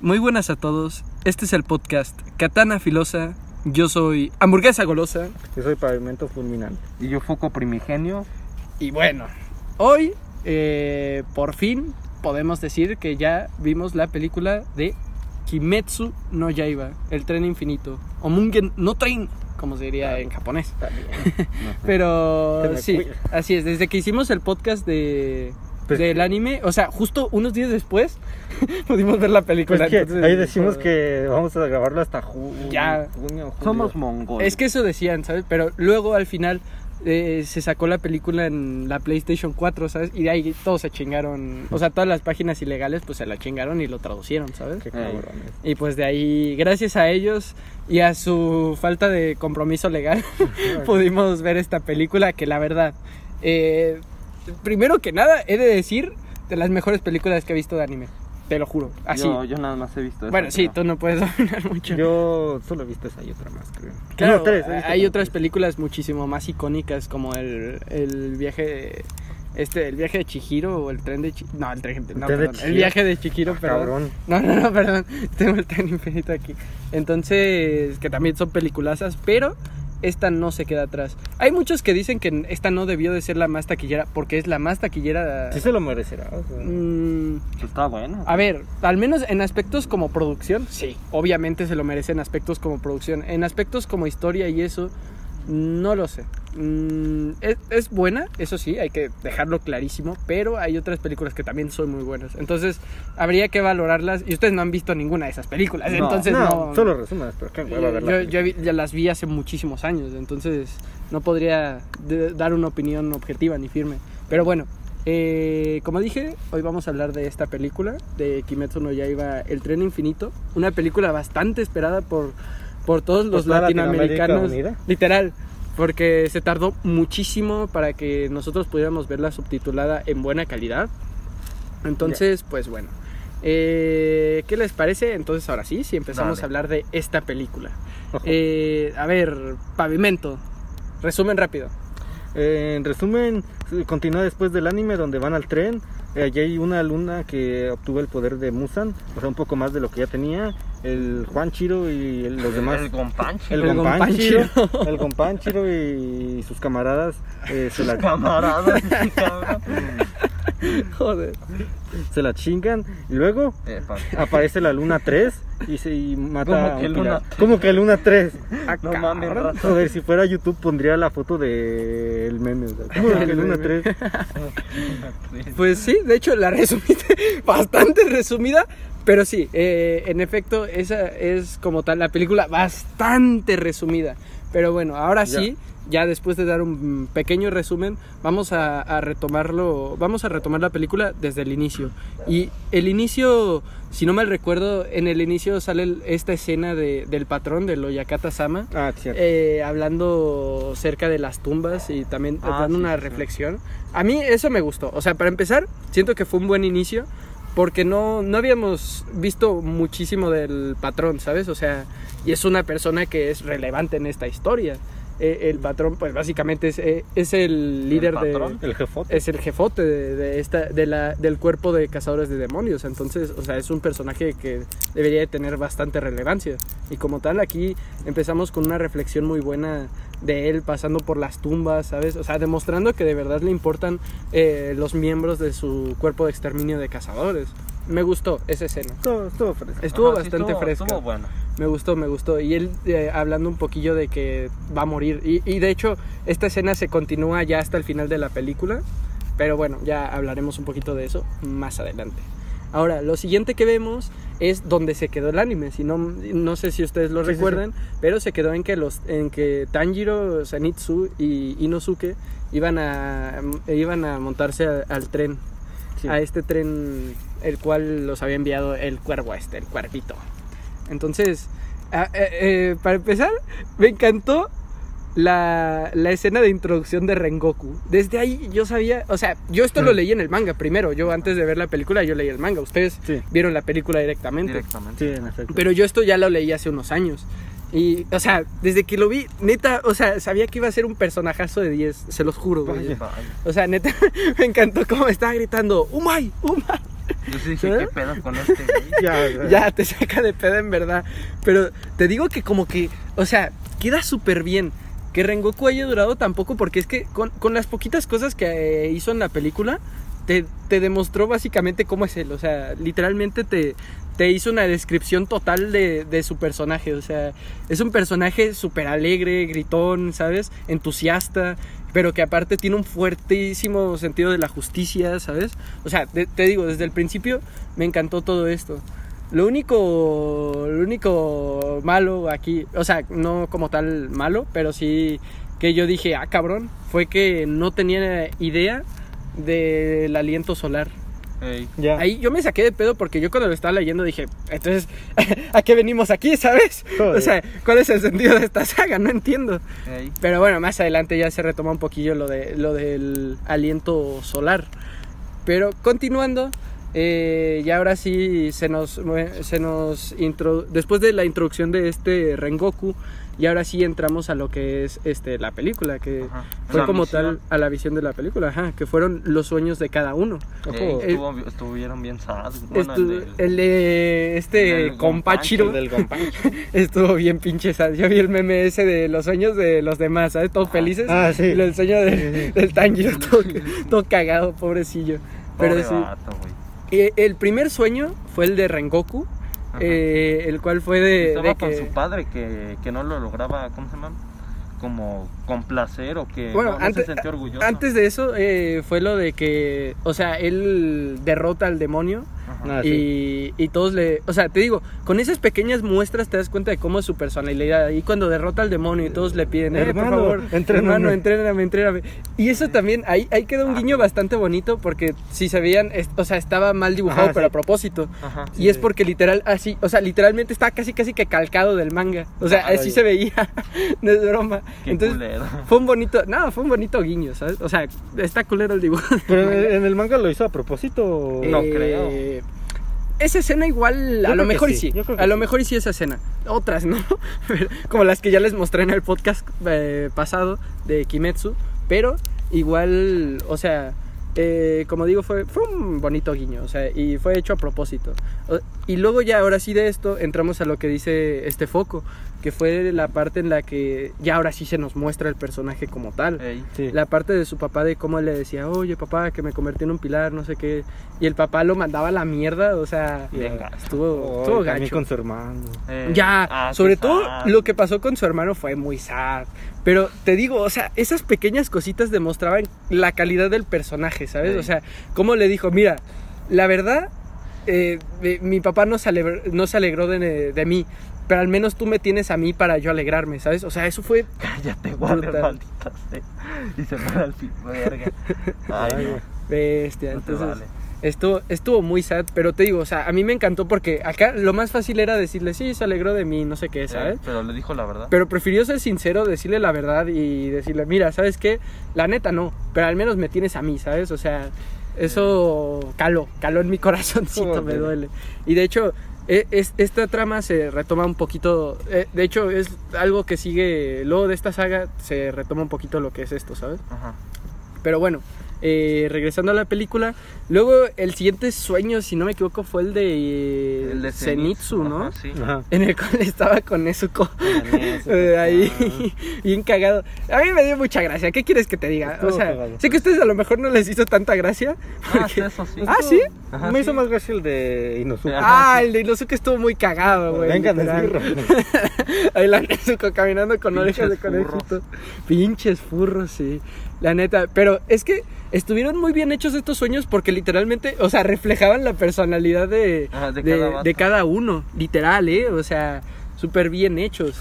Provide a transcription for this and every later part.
Muy buenas a todos. Este es el podcast Katana Filosa. Yo soy Hamburguesa Golosa. Yo soy Pavimento Fulminante. Y yo Foco Primigenio. Y bueno, hoy eh, por fin podemos decir que ya vimos la película de Kimetsu no Yaiba, el tren infinito. O Mungen no Train, como se diría en japonés. Pero sí, así es. Desde que hicimos el podcast de Pues del anime, o sea, justo unos días después pudimos ver la película. Pues que entonces, ahí decimos que vamos a grabarlo hasta ju- Ya. junio. julio. Somos mongoles. Es que eso decían, ¿sabes? Pero luego al final eh, se sacó la película en la PlayStation 4, ¿sabes? Y de ahí todos se chingaron. O sea, todas las páginas ilegales pues se la chingaron y lo traducieron, ¿sabes? Qué. Y pues de ahí, gracias a ellos y a su falta de compromiso legal, pudimos ver esta película que la verdad, eh, primero que nada, he de decir de las mejores películas que he visto de anime. Te lo juro, así. Yo, yo nada más he visto eso. bueno, sí, pero- tú no puedes opinar mucho. Yo solo he visto esa y otra más, creo. Claro, No, tres, hay otras tres. películas muchísimo más icónicas como el, el viaje este el viaje de Chihiro o el tren de Chi- no el tren, no, tren de perdón, el Chihiro? viaje de Chihiro, Ah, perdón. cabrón. No, no, no, perdón. Tengo el tren infinito aquí. Entonces, que también son peliculazas, pero esta no se queda atrás. Hay muchos que dicen que esta no debió de ser la más taquillera porque es la más taquillera. Sí se lo merecerá. o sea. Mm, está bueno. a ver, al menos en aspectos como producción, sí, obviamente se lo merece en aspectos como producción. En aspectos como historia y eso, no lo sé. Mm, es, es buena, eso sí, hay que dejarlo clarísimo, pero hay otras películas que también son muy buenas. Entonces, habría que valorarlas. Y ustedes no han visto ninguna de esas películas, No, entonces no. no, solo resumes, pero qué hueva Eh, verla. yo, ya las vi hace muchísimos años, entonces no podría de- dar una opinión objetiva ni firme. Pero bueno, eh, como dije, hoy vamos a hablar de esta película, de Kimetsu no Yaiba, El Tren Infinito. Una película bastante esperada por, por todos los Latinoamérica latinoamericanos. Literal, porque se tardó muchísimo para que nosotros pudiéramos verla subtitulada en buena calidad. Entonces, pues bueno. Eh, ¿Qué les parece? Entonces ahora sí, si empezamos Dale. a hablar de esta película. Eh, a ver, pavimento. Resumen rápido. Eh, en resumen, continúa después del anime donde van al tren. Eh, allí hay una luna que obtuvo el poder de Musan, o sea, un poco más de lo que ya tenía. El Juan Chiro y el- los demás. El Gonpanchi. El Gonpanchiro. el Gonpanchiro y sus camaradas eh, se, la, Camarada. sí, cabrón. Joder. se la chingan. Y luego Eh, pa- aparece la luna 3 y se y mata ¿Cómo que luna pirata. 3? ¿Cómo que luna 3? Ah, No cabrón. mames. Joder, si fuera YouTube pondría la foto del el meme. ¿Cómo que luna meme. 3? Pues sí, de hecho la resumiste bastante resumida, pero sí, eh, en efecto, esa es como tal la película bastante resumida. Pero bueno, ahora sí, ya después de dar un pequeño resumen, vamos a, a retomarlo, vamos a retomar la película desde el inicio. Y el inicio, si no mal recuerdo, en el inicio sale el- esta escena de- del patrón, del Oyakata Sama. Ah. Eh, hablando cerca de las tumbas y también Ah, dando sí, una sí. reflexión. A mí eso me gustó. O sea, para empezar, siento que fue un buen inicio porque no, no habíamos visto muchísimo del patrón, ¿sabes? O sea, y es una persona que es relevante en esta historia. Eh, el patrón, pues básicamente es, eh, es el líder de patrón? el jefote. es el jefote de, de esta de la del cuerpo de cazadores de demonios entonces o sea es un personaje que debería de tener bastante relevancia y como tal aquí empezamos con una reflexión muy buena de él pasando por las tumbas sabes o sea demostrando que de verdad le importan eh, los miembros de su cuerpo de exterminio de cazadores me gustó esa escena Estuvo, estuvo fresco. estuvo Ajá, sí, bastante estuvo- fresca Estuvo bueno. me gustó, me gustó. Y él eh, hablando un poquillo de que va a morir. Y, y de hecho, esta escena se continúa ya hasta el final de la película. Pero bueno, ya hablaremos un poquito de eso más adelante. Ahora, lo siguiente que vemos es donde se quedó el anime. Si no, no sé si ustedes lo Sí, sí, recuerdan, pero se quedó en que los, en que Tanjiro, Zenitsu y Inosuke iban a, iban a montarse a- al tren. Sí. A este tren, el cual los había enviado el cuervo este, el cuervito. Entonces, ah, eh, eh, para empezar, me encantó la, la escena de introducción de Rengoku. Desde ahí yo sabía, o sea, yo esto lo Mm. leí en el manga primero. Yo antes de ver la película, yo leí el manga. Ustedes Sí. vieron la película directamente. Directamente. Sí, en efecto. Pero yo esto ya lo leí hace unos años. Y, o sea, desde que lo vi, neta, o sea, sabía que iba a ser un personajazo de 10, se los juro, güey. O sea, neta, me encantó cómo estaba gritando, ¡Umay! ¡Umay! Yo sí dije, ¿Eh? ¿qué pedo con este güey? Ya, ya. ya te saca de pedo en verdad. Pero te digo que como que, o sea, queda súper bien. Que Rengoku haya durado tampoco porque es que con, con las poquitas cosas que eh, hizo en la película, te, te demostró básicamente cómo es él. O sea, literalmente te, te hizo una descripción total de, de su personaje. O sea, es un personaje súper alegre, gritón, ¿sabes? Entusiasta, pero que aparte tiene un fuertísimo sentido de la justicia, ¿sabes? O sea, te, digo, desde el principio me encantó todo esto. Lo único, lo único malo aquí, o sea, no como tal malo, pero sí que yo dije, ah, cabrón, fue que no tenía idea del aliento solar. Ahí yo me saqué de pedo porque yo cuando lo estaba leyendo dije, entonces, ¿a qué venimos aquí, sabes? Joder. O sea, ¿cuál es el sentido de esta saga? No entiendo. Pero bueno, más adelante ya se retoma un poquillo lo, de, lo del aliento solar. Pero continuando, eh, ya ahora sí se nos, se nos intro- después de la introducción de este Rengoku, y ahora sí entramos a lo que es este la película, que Ajá. fue La como misión. tal a la visión de la película, ajá, que fueron los sueños de cada uno. Ojo. estuvo- estuvieron bien sad. Bueno, Estu- el del- el de este el compachiro El del estuvo bien pinche sad. Yo vi el meme ese de los sueños de los demás, ¿sabes? Todos felices. Ah, sí. Y el sueño de- Sí, sí. del Tanjiro todo, todo cagado, pobrecillo. Pero Pobre sí. vato, güey. Eh, el primer sueño fue el de Rengoku. Eh, el cual fue de, Estaba de con que... su padre que, que no lo lograba, ¿cómo se llama? Como complacer o que Bueno, no, no antes, se sentía orgulloso. antes de eso eh, fue lo de que, o sea, él derrota al demonio Ajá. Ah, sí. y, y todos le... O sea, te digo, con esas pequeñas muestras te das cuenta de cómo es su personalidad. Y cuando derrota al demonio y todos le piden, eh, Hermano, por favor, entréname". hermano, entréname, entréname. Y eso también, ahí, ahí queda un guiño bastante bonito porque si se veían, es- o sea, estaba mal dibujado, Ajá, pero sí. a propósito. Ajá. Y es porque literal, así, o sea, literalmente está casi casi que calcado del manga. O sea, así se veía, no es broma. Qué Entonces, culero. fue un bonito, no, fue un bonito guiño, ¿sabes? O sea, está culero el dibujo. Pero en el, manga lo hizo a propósito. o- No Eh, creo. Esa escena igual, a lo mejor y sí, sí. A lo sí. mejor y sí esa escena. Otras, ¿no? Como las que ya les mostré en el podcast eh, pasado de Kimetsu. Pero igual, o sea, eh, como digo, fue, fue un bonito guiño. O sea, y fue hecho a propósito. O- Y luego ya, ahora sí de esto, entramos a lo que dice este foco. Que fue la parte en la que ya ahora sí se nos muestra el personaje como tal Ey. Sí. la parte de su papá de cómo él le decía, oye papá, que me convertí en un pilar, no sé qué. Y el papá lo mandaba a la mierda, o sea, gacho. estuvo, Oh, estuvo gacho. con su hermano. Ey. Ya, Ah, sobre todo sad. lo que pasó con su hermano fue muy sad. Pero te digo, o sea, esas pequeñas cositas demostraban la calidad del personaje, ¿sabes? O sea, cómo le dijo, mira, la verdad, eh, mi, mi papá no se alegró, no se alegró de, de mí, pero al menos tú me tienes a mí para yo alegrarme, ¿sabes? O sea, eso fue Cállate, Brutal. maldita sea. Y se fue al fin, verga. Ay, no. bestia. No Entonces, vale. Estuvo, estuvo muy sad, pero te digo, o sea, a mí me encantó porque acá lo más fácil era decirle, sí, se alegró de mí, no sé qué, ¿sabes? Eh, pero le dijo la verdad. Pero prefirió ser sincero, decirle la verdad y decirle, mira, ¿sabes qué? La neta no, pero al menos me tienes a mí, ¿sabes? O sea, eso caló, caló en mi corazoncito, me Joder. duele. Y de hecho, es- esta trama se retoma un poquito, eh, de hecho es algo que sigue, luego de esta saga se retoma un poquito lo que es esto, ¿sabes? Ajá. Pero bueno, eh, regresando a la película, luego el siguiente sueño, si no me equivoco, fue el de, El de Zenitsu, ¿no? Ajá, sí. Ajá. En el cual estaba con Nezuko. Eh, ahí, ah. bien cagado. A mí me dio mucha gracia. ¿Qué quieres que te diga? Estuvo o sea, cagado. sé que a ustedes a lo mejor no les hizo tanta gracia. Ah, porque- eso sí. Ah, ¿sí? Ajá, Me sí. hizo más gracia el de Inosuke. Ah, el de Inosuke estuvo muy cagado, güey. Venga. Ahí la Nezuko caminando con Pinches orejas de furros. conejito. Pinches furros, sí. La neta. Pero es que estuvieron muy bien hechos estos sueños porque literalmente, o sea, reflejaban la personalidad de, Ajá, de de, cada de cada uno. Literal, ¿eh? O sea, súper bien hechos.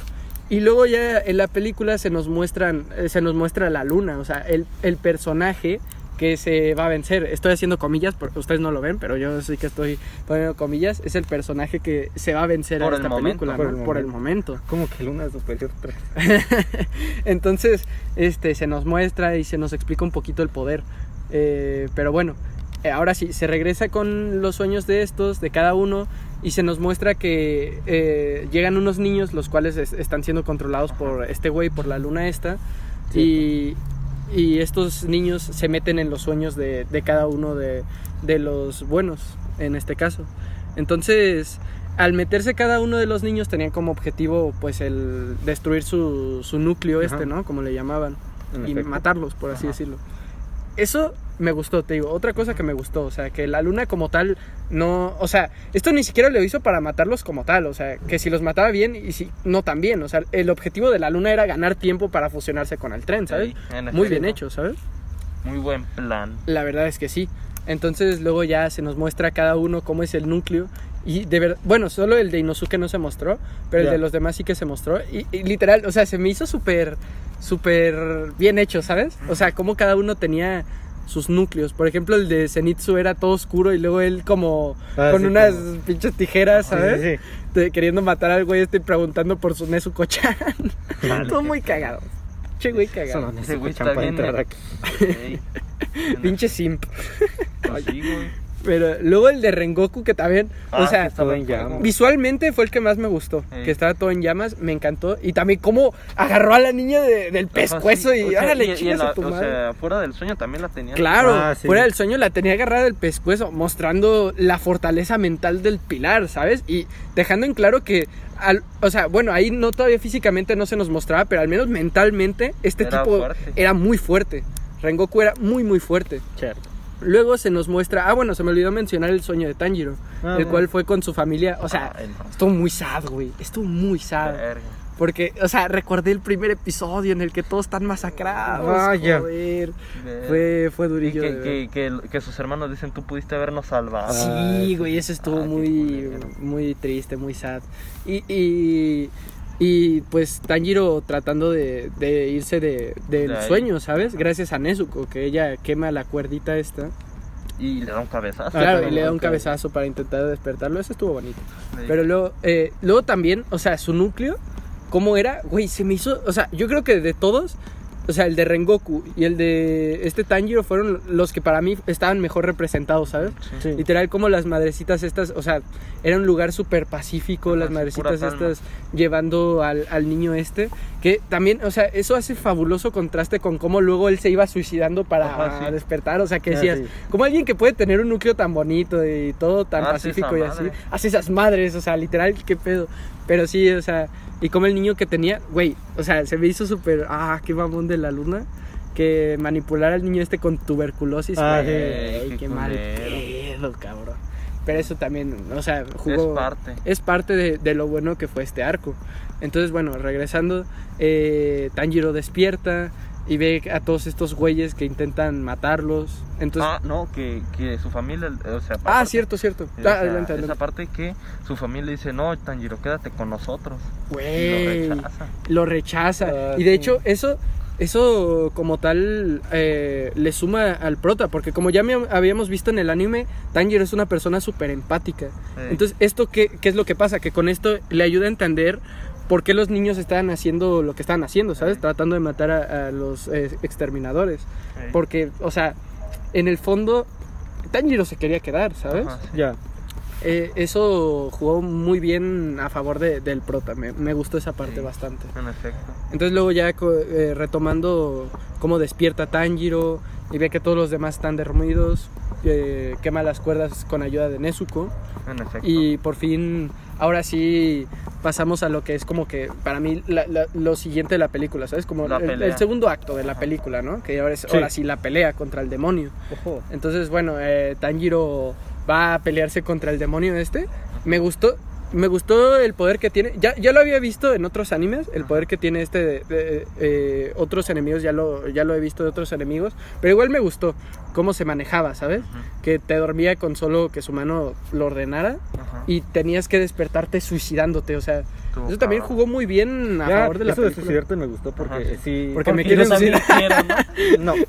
Y luego ya en la película se nos muestran, eh, se nos muestra la luna, o sea, el, el personaje que se va a vencer. Estoy haciendo comillas, porque ustedes no lo ven, pero yo sí que estoy poniendo comillas. Es el personaje que se va a vencer Por a el esta momento, película, por ¿no? el por el momento. Como que Luna Superior 3. Entonces, este, se nos muestra y se nos explica un poquito el poder. Eh, pero bueno, eh, ahora sí, se regresa con los sueños de estos, de cada uno, y se nos muestra que eh, llegan unos niños, los cuales es- están siendo controlados por este güey, por la luna esta, y, y estos niños se meten en los sueños de, de cada uno de, de los buenos. en este caso. Entonces, al meterse cada uno de los niños tenían como objetivo pues el destruir su, su núcleo Ajá. este, ¿no? Como le llamaban. En y efecto. matarlos, por así Ajá. decirlo. Eso me gustó, te digo. Otra cosa que me gustó, o sea, que la luna como tal no, o sea, esto ni siquiera lo hizo para matarlos como tal, o sea, que si los mataba bien y si no tan bien, o sea, el objetivo de la luna era ganar tiempo para fusionarse con el tren, ¿sabes? Sí, Muy bien hecho, ¿sabes? Muy buen plan. La verdad es que sí. Entonces luego ya se nos muestra cada uno cómo es el núcleo. Y de verdad, bueno, solo el de Inosuke no se mostró, pero el de los demás sí que se mostró. Y, y literal, o sea, se me hizo súper, súper bien hecho, ¿sabes? O sea, cómo cada uno tenía sus núcleos. Por ejemplo, el de Zenitsu era todo oscuro y luego él como Ah, con sí, unas como- pinches tijeras, ¿sabes? sí, sí. De- queriendo matar al güey este y preguntando por su Nezuko-chan. todo muy cagado. Che, güey, cagado. Está para entrar aquí. Pinche simp. Pues güey. Pero luego el de Rengoku que también, o Ah, sea, que estaba todo en llamas. Visualmente fue el que más me gustó, que estaba todo en llamas, me encantó. Y también cómo agarró a la niña de- del pescuezo sí, y o sea, órale, y- y chingas a tu O madre. sea, fuera del sueño también la tenía. Claro, Ah, sí. fuera del sueño la tenía agarrada del pescuezo, mostrando la fortaleza mental del pilar, ¿sabes? Y dejando en claro que, al- o sea, bueno, ahí no todavía físicamente no se nos mostraba, pero al menos mentalmente este Era tipo fuerte. era muy fuerte. Rengoku era muy, muy fuerte. Cierto. Luego se nos muestra, ah, bueno, se me olvidó mencionar el sueño de Tanjiro, Ah, el bueno. cual fue con su familia, o sea, Ay, no. estuvo muy sad, güey, estuvo muy sad. Verga. Porque, o sea, recordé el primer episodio en el que todos están masacrados. Vaya. Joder. Fue, fue durillo. que, ver. que, que, que sus hermanos dicen, tú pudiste habernos salvado. Sí, güey, eso estuvo muy, muy triste, muy sad. Y, y, y, pues Tanjiro tratando de, de irse de, del De ahí. sueño, ¿sabes? Gracias a Nezuko, que ella quema la cuerdita esta. Y le da un cabezazo. Claro, y le da un cabezazo para intentar despertarlo. Eso estuvo bonito. Sí. Pero luego, eh, luego también, o sea, su núcleo, ¿cómo era? Güey, se me hizo, o sea, yo creo que de todos, o sea, el de Rengoku y el de este Tanjiro fueron los que para mí estaban mejor representados, ¿sabes? Sí. Literal, como las madrecitas estas, o sea, era un lugar súper pacífico, Ajá, las madrecitas estas llevando al, al niño este, que también, o sea, eso hace fabuloso contraste con cómo luego él se iba suicidando para Ajá, sí. despertar, o sea, que Ah, decías, sí. como alguien que puede tener un núcleo tan bonito y todo tan esa pacífico y así, hace esas madres, o sea, literal, qué pedo. Pero sí, o sea, y como el niño que tenía, güey, o sea, se me hizo súper, ah, qué mamón de la luna. Que manipular al niño este con tuberculosis, Ah, güey, sí. qué, Qué mal pedo, cabrón. Pero eso también, o sea, jugó. Es parte. es parte de, de lo bueno que fue este arco. Entonces, bueno, regresando, eh, Tanjiro despierta y ve a todos estos güeyes que intentan matarlos. Entonces, ah, no, que, que su familia, o sea... ah, cierto, cierto. Ah, sea, adelante, Esa adelante. parte que su familia dice, no, Tanjiro, quédate con nosotros. Y lo rechaza. lo rechaza. Ah, y de sí. hecho, eso, eso como tal eh, le suma al prota, porque como ya me- habíamos visto en el anime, Tanjiro es una persona súper empática. Sí. Entonces, ¿esto qué, qué es lo que pasa? Que con esto le ayuda a entender por qué los niños estaban haciendo lo que estaban haciendo, ¿sabes? Tratando de matar a, a los eh, exterminadores. Porque, o sea, en el fondo, Tanjiro se quería quedar, ¿sabes? Sí. Ya. Eh, eso jugó muy bien a favor de- del prota. Me, me gustó esa parte Sí. bastante. En efecto. Entonces luego ya eh, retomando cómo despierta Tanjiro y ve que todos los demás están dormidos, eh, quema las cuerdas con ayuda de Nezuko En efecto. y por fin ahora sí pasamos a lo que es como que para mí la- la- lo siguiente de la película, ¿sabes? Como el, segundo acto de la Ajá. película, ¿no? Que ahora, es, Sí. ahora sí la pelea contra el demonio. Ojo. Entonces, bueno, eh, Tanjiro va a pelearse contra el demonio este. Me gustó, me gustó el poder que tiene. Ya, ya lo había visto en otros animes, el poder que tiene este de, de, eh, otros enemigos, ya lo, ya lo he visto de otros enemigos. Pero igual me gustó cómo se manejaba, ¿sabes? Ujú. Que te dormía con solo que su mano lo ordenara Ajá. y tenías que despertarte suicidándote, o sea... Estuvo Eso también jugó muy bien a Ya, favor de la eso de película. suicidarte me gustó porque Ajá, sí. sí. Porque me Porque quiero yo también suicidar. quiero, ¿no? No,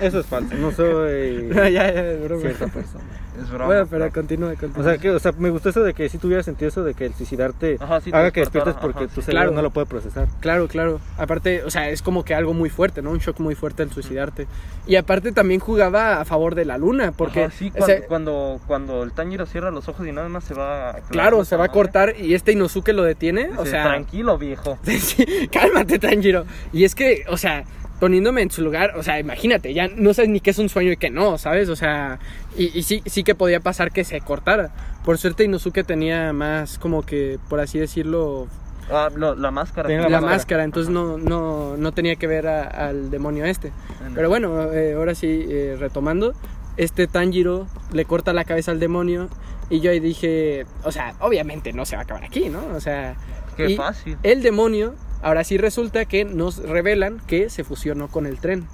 eso es falso. No soy ya, ya, broma. cierta persona. Es broma. Bueno, pero no. continúa, continúa. O sea, que, o sea, me gustó eso de que si tuviera sentido eso de que el suicidarte Ajá, sí, haga que despiertes porque ajá, tu sí. cerebro Claro. no lo puede procesar. Claro, claro. Aparte, o sea, es como que algo muy fuerte, ¿no? Un shock muy fuerte el suicidarte. Y aparte también jugaba a favor de la luna, porque... Ajá, sí, o cuando, sea, cuando, cuando el Tanjiro cierra los ojos y nada más se va... claro, se va a cortar y este Inosuke lo detiene, o sea... Tranquilo, viejo. Sí, cálmate, Tanjiro. Y es que, o sea, poniéndome en su lugar, o sea, imagínate, ya no sabes ni qué es un sueño y qué no, ¿sabes? O sea, y, y sí, sí que podía pasar que se cortara. Por suerte Inosuke tenía más como que, por así decirlo, Ah, lo- la máscara. Tenía la, la máscara, máscara. entonces no, no, no tenía que ver a- al demonio este. Pero bueno, eh, ahora sí, eh, retomando, este Tanjiro le corta la cabeza al demonio y yo ahí dije, o sea, obviamente no se va a acabar aquí, ¿no? O sea, Qué fácil. el demonio, ahora sí resulta que nos revelan que se fusionó con el tren.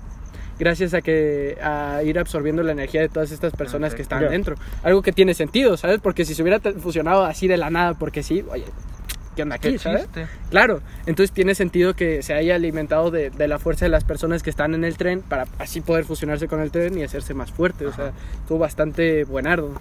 Gracias a que a ir absorbiendo la energía de todas estas personas que estaban Ya. dentro. Algo que tiene sentido, ¿sabes? Porque si se hubiera fusionado así de la nada, porque sí, oye, ¿qué onda aquí, Qué sabes? chiste. Claro, entonces tiene sentido que se haya alimentado de, de la fuerza de las personas que están en el tren para así poder fusionarse con el tren y hacerse más fuerte. O sea, estuvo bastante buenardo.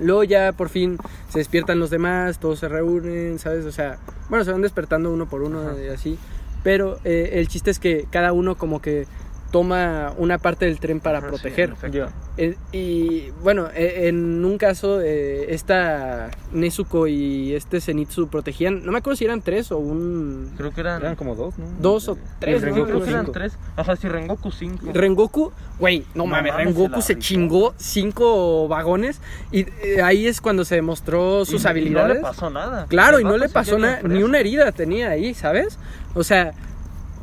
Luego ya por fin se despiertan los demás, todos se reúnen, ¿sabes? O sea, bueno, se van despertando uno por uno y así. Pero eh, el chiste es que cada uno como que toma una parte del tren para Ajá, sí, proteger. Eh, y bueno, eh, en un caso, eh, esta Nezuko y este Zenitsu protegían, no me acuerdo si eran tres o un... Creo que eran. Eran como dos, ¿no? Dos o tres, ¿no? Creo que eran cinco. tres. Ajá, sí, Rengoku 5. Rengoku, güey, no, No mames, mames, Rengoku se chingó cinco vagones y eh, ahí es cuando se demostró sus No habilidades. le pasó nada. Claro, y no le pasó nada, ni una herida tenía ahí, ¿sabes? O sea,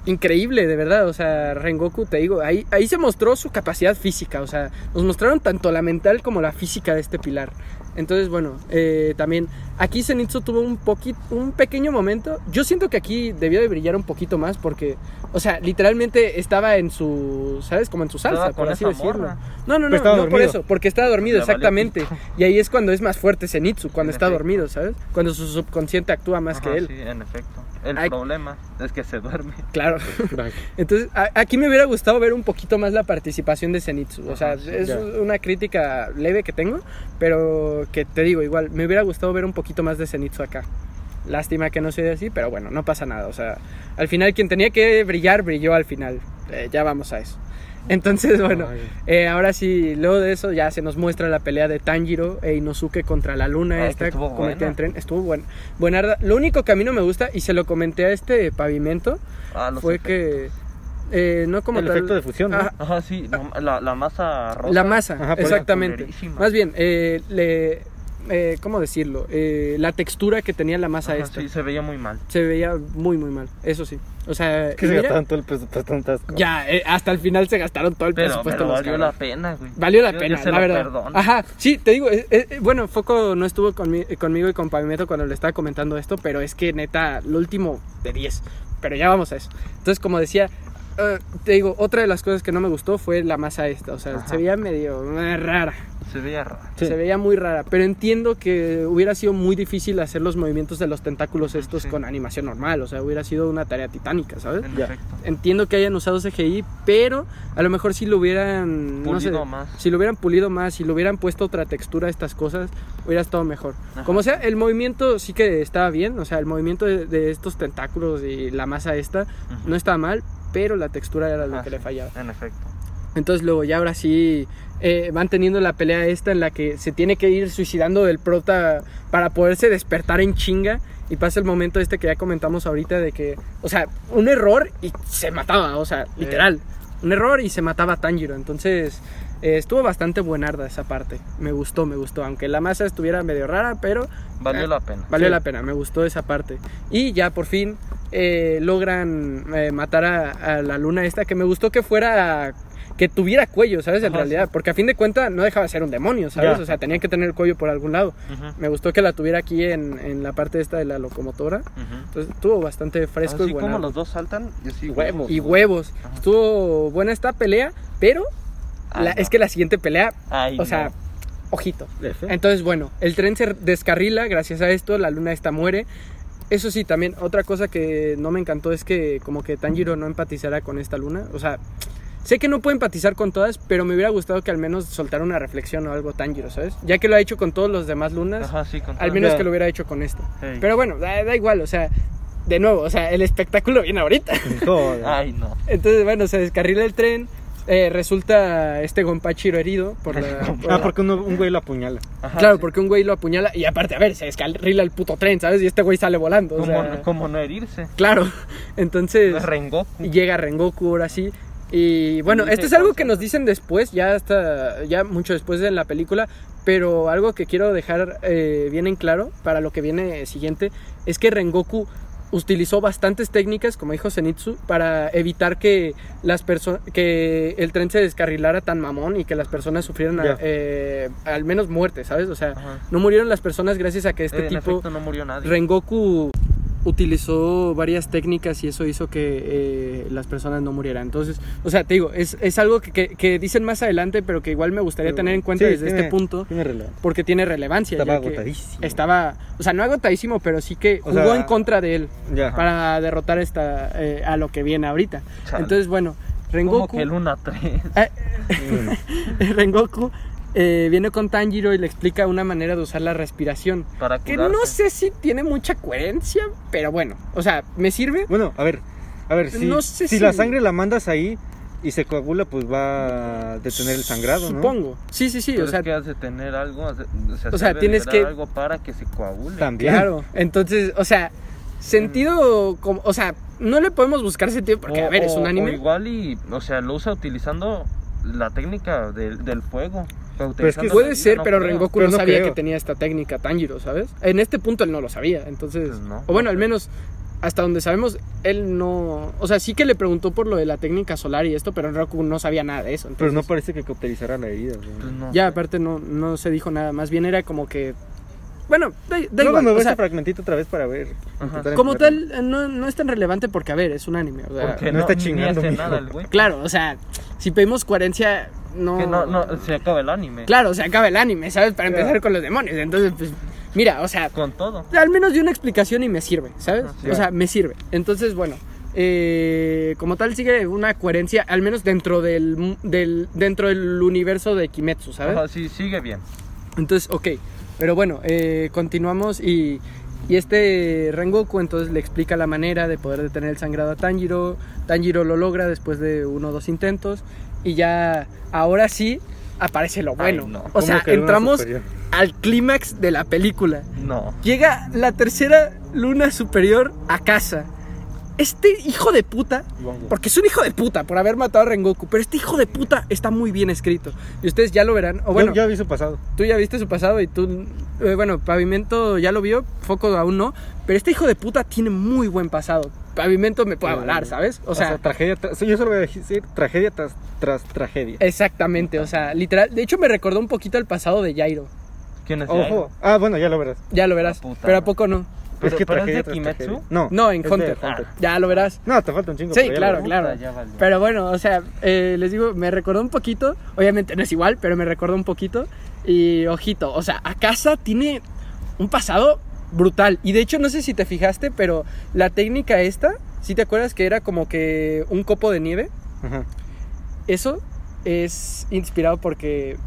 increíble, de verdad. O sea, Rengoku, te digo, ahí, ahí se mostró su capacidad física. O sea, nos mostraron tanto la mental como la física de este pilar. Entonces, bueno, eh, también aquí Zenitsu tuvo un poquito, un pequeño momento. Yo siento que aquí debió de brillar un poquito más porque, o sea, literalmente estaba en su, ¿sabes? Como en su salsa, por así decirlo. morra. No, no, no, no por eso, porque estaba dormido, exactamente. Y ahí es cuando es más fuerte Zenitsu, cuando En está efecto. dormido, ¿sabes? Cuando su subconsciente actúa más Ajá, que él. Sí, en efecto. El Ay. problema es que se duerme. Claro. Entonces, a- aquí me hubiera gustado ver un poquito más la participación de Zenitsu. O sea, Ajá, sí, es ya. una crítica leve que tengo, pero que te digo, igual, me hubiera gustado ver un poquito más de Zenitsu acá. Lástima que no sea así, pero bueno, no pasa nada. O sea, al final quien tenía que brillar, brilló al final. Eh, ya vamos a eso. Entonces, bueno, eh, ahora sí, luego de eso ya se nos muestra la pelea de Tanjiro e Inosuke contra la luna que esta estuvo buena. en tren. Estuvo buen, buenarda. Lo único que a mí no me gusta, y se lo comenté a este pavimento, Ah, fue efectos. que eh, no como El tal efecto de fusión, ¿no? Ajá, Ajá, sí, la, la masa rosa. la masa Ajá, pues, exactamente más bien eh, le eh, cómo decirlo Eh, la textura que tenía la masa Ajá, esta sí, se veía muy mal. se veía muy muy mal eso sí o sea Que se gastaron todo el presupuesto en tasco. ya eh, hasta el final se gastaron todo el Pero, presupuesto pero valió la pena, güey. Valió la Yo- yo pena, se la verdad. perdono. Ajá, sí, te digo, eh, eh, bueno, Foco no estuvo conmi- conmigo y con Pavimento cuando le estaba comentando esto, pero es que neta, lo último de 10. Pero ya vamos a eso. Entonces, como decía, eh, te digo, otra de las cosas que no me gustó fue la masa esta. O sea, Ajá. se veía medio rara. Se veía raro. Sí. Se veía muy rara. Pero entiendo que hubiera sido muy difícil hacer los movimientos de los tentáculos estos Sí. con animación normal. O sea, hubiera sido una tarea titánica, ¿sabes? En Ya. efecto. Entiendo que hayan usado CGI, pero a lo mejor si lo hubieran. no sé, Pulido más. si lo hubieran pulido más, si lo hubieran puesto otra textura a estas cosas, hubiera estado mejor. Ajá. Como sea, el movimiento sí que estaba bien, o sea, el movimiento de, de estos tentáculos y la masa esta no estaba mal, pero la textura era lo Ajá, que sí, le fallaba. En efecto. Entonces luego ya ahora sí eh, van teniendo la pelea esta en la que se tiene que ir suicidando del prota para poderse despertar en chinga y pasa el momento este que ya comentamos ahorita de que, o sea, un error y se mataba, o sea, literal, un error y se mataba a Tanjiro. Entonces eh, estuvo bastante buenarda esa parte, me gustó, me gustó, aunque la masa estuviera medio rara, pero Valió Eh, la pena. Valió Sí. la pena, me gustó esa parte. Y ya por fin eh, logran matar a, a la luna esta, que me gustó que fuera, que tuviera cuello, ¿sabes? En Ajá, realidad, sí. porque a fin de cuentas no dejaba de ser un demonio, ¿sabes? Ya. O sea, tenía que tener el cuello por algún lado. Me gustó que la tuviera aquí en, en la parte esta de la locomotora. Entonces estuvo bastante fresco Así y como bueno. los dos saltan y así Huevos. Y huevos. Ajá. Estuvo buena esta pelea, pero Ay, la- no. es que la siguiente pelea, Ay, o sea, no. ojito. Entonces, bueno, el tren se descarrila, gracias a esto, la luna esta muere. Eso sí, también otra cosa que no me encantó es que como que Tanjiro no empatizara con esta luna. O sea, sé que no puede empatizar con todas, pero me hubiera gustado que al menos soltara una reflexión o algo Tanjiro, ¿sabes? Ya que lo ha hecho con todos los demás lunas, Ajá, sí, con al menos que lo hubiera hecho con esta. Pero bueno, da, da igual, o sea, de nuevo, o sea, el espectáculo viene ahorita. Joder. Ay, no. Entonces, bueno, se descarrila el tren, eh, resulta este Gonpachiro herido por la... por Ah, la- porque uno- un güey lo apuñala. Ajá, Claro, sí. porque un güey lo apuñala y aparte, a ver, se descarrila el puto tren, ¿sabes? Y este güey sale volando. o ¿Cómo, sea, cómo no herirse? Claro, entonces Rengoku. llega Rengoku ahora sí. Y bueno, esto es algo que nos dicen después, ya hasta, ya mucho después de la película, pero algo que quiero dejar eh, bien en claro para lo que viene siguiente es que Rengoku utilizó bastantes técnicas, como dijo Zenitsu, para evitar que las personas que el tren se descarrilara tan mamón y que las personas sufrieran eh, al menos muerte, ¿sabes? O sea, Ajá. no murieron las personas gracias a que este en tipo no murió nadie. Rengoku utilizó varias técnicas y eso hizo que eh, las personas no murieran. Entonces, o sea, te digo, es, es algo que, que- que dicen más adelante, pero que igual me gustaría Pero, tener en cuenta sí, desde tiene- este punto, Tiene relevancia. porque tiene relevancia. Estaba ya que agotadísimo. Estaba, o sea, no agotadísimo, pero sí que O jugó sea, en contra de él Ya. para derrotar esta, eh, a lo que viene ahorita. Chale. Entonces, bueno, Como Rengoku... que Luna 3. eh. Rengoku eh, viene con Tanjiro y le explica una manera de usar la respiración. Para Que no sé si tiene mucha coherencia, pero bueno, o sea, me sirve. Bueno, a ver, a ver, si, No sé si si- la sangre la mandas ahí y se coagula, pues va a detener el sangrado, ¿no? Supongo. Sí, sí, sí, Pero o sea, es que has de tener algo, o sea, o sea, tienes que- algo para que se coagule. También. claro. Entonces, o sea, sentido como, o sea, no le podemos buscar sentido porque O- a ver, es un o anime. igual y, o sea, lo usa utilizando la técnica del, del fuego. Pero Pero es que Puede ser, no pero. Rengoku Pero no no sabía creo. que tenía esta técnica Tanjiro, ¿sabes? En este punto él no lo sabía, entonces, Pues no, o bueno, no al menos hasta donde sabemos él no, o sea, sí que le preguntó por lo de la técnica solar y esto, pero Rengoku no sabía nada de eso. Pero no parece que cauterizara la herida. Pues no Ya, aparte no, no se dijo nada, más bien era como que... Bueno, da, da Luego igual, me o veo sea, ese fragmentito otra vez para ver. Ajá. como tal, no, no es tan relevante porque, a ver, es un anime. o sea, Porque no no, está ni chingando, hace nada el güey. Claro, o sea, si pedimos coherencia, no... Que no, no, se acaba el anime. Claro, se acaba el anime, ¿sabes? Para empezar con los demonios. Entonces, pues, mira, o sea, Con todo. al menos di una explicación y me sirve, ¿sabes? Ah, sí. O sea, me sirve. Entonces, bueno, eh, como tal sigue una coherencia, al menos dentro del, del, dentro del universo de Kimetsu, ¿sabes? Ajá, sí, sigue bien. Entonces, ok. Pero bueno, eh, continuamos y, y este Rengoku entonces le explica la manera de poder detener el sangrado a Tanjiro. Tanjiro lo logra después de uno o dos intentos y ya ahora sí aparece lo bueno. Ay, no. O ¿Cómo sea, entramos superior? al clímax de la película. No. Llega la tercera luna superior a casa. Este hijo de puta porque es un hijo de puta por haber matado a Rengoku. Pero este hijo de puta está muy bien escrito. Y ustedes ya lo verán. O bueno, Yo ya vi su pasado. tú ya viste su pasado y tú. eh, bueno, Pavimento ya lo vio. Foco aún no. Pero este hijo de puta tiene muy buen pasado. Pavimento me puede avalar, ¿sabes? O sea, tragedia. tras- Yo solo voy a decir tragedia tras, tras tragedia. exactamente. O sea, literal. De hecho, me recordó un poquito al pasado de Jairo. ¿Quién es Ojo. Jairo? Ah, bueno, ya lo verás. Ya lo verás. Puta Pero a poco no. Pero- es que pero es tragedia de Kimetsu. No, No, en Hunter. Ya lo verás. No, te falta un chingo. Sí, claro, claro. Puta. Pero bueno, o sea, eh, les digo, me recordó un poquito. Obviamente no es igual, pero me recordó un poquito. Y ojito, o sea, Akasa tiene un pasado brutal. Y de hecho, no sé si te fijaste, pero la técnica esta, si te acuerdas que era como que un copo de nieve, Ajá. eso es inspirado porque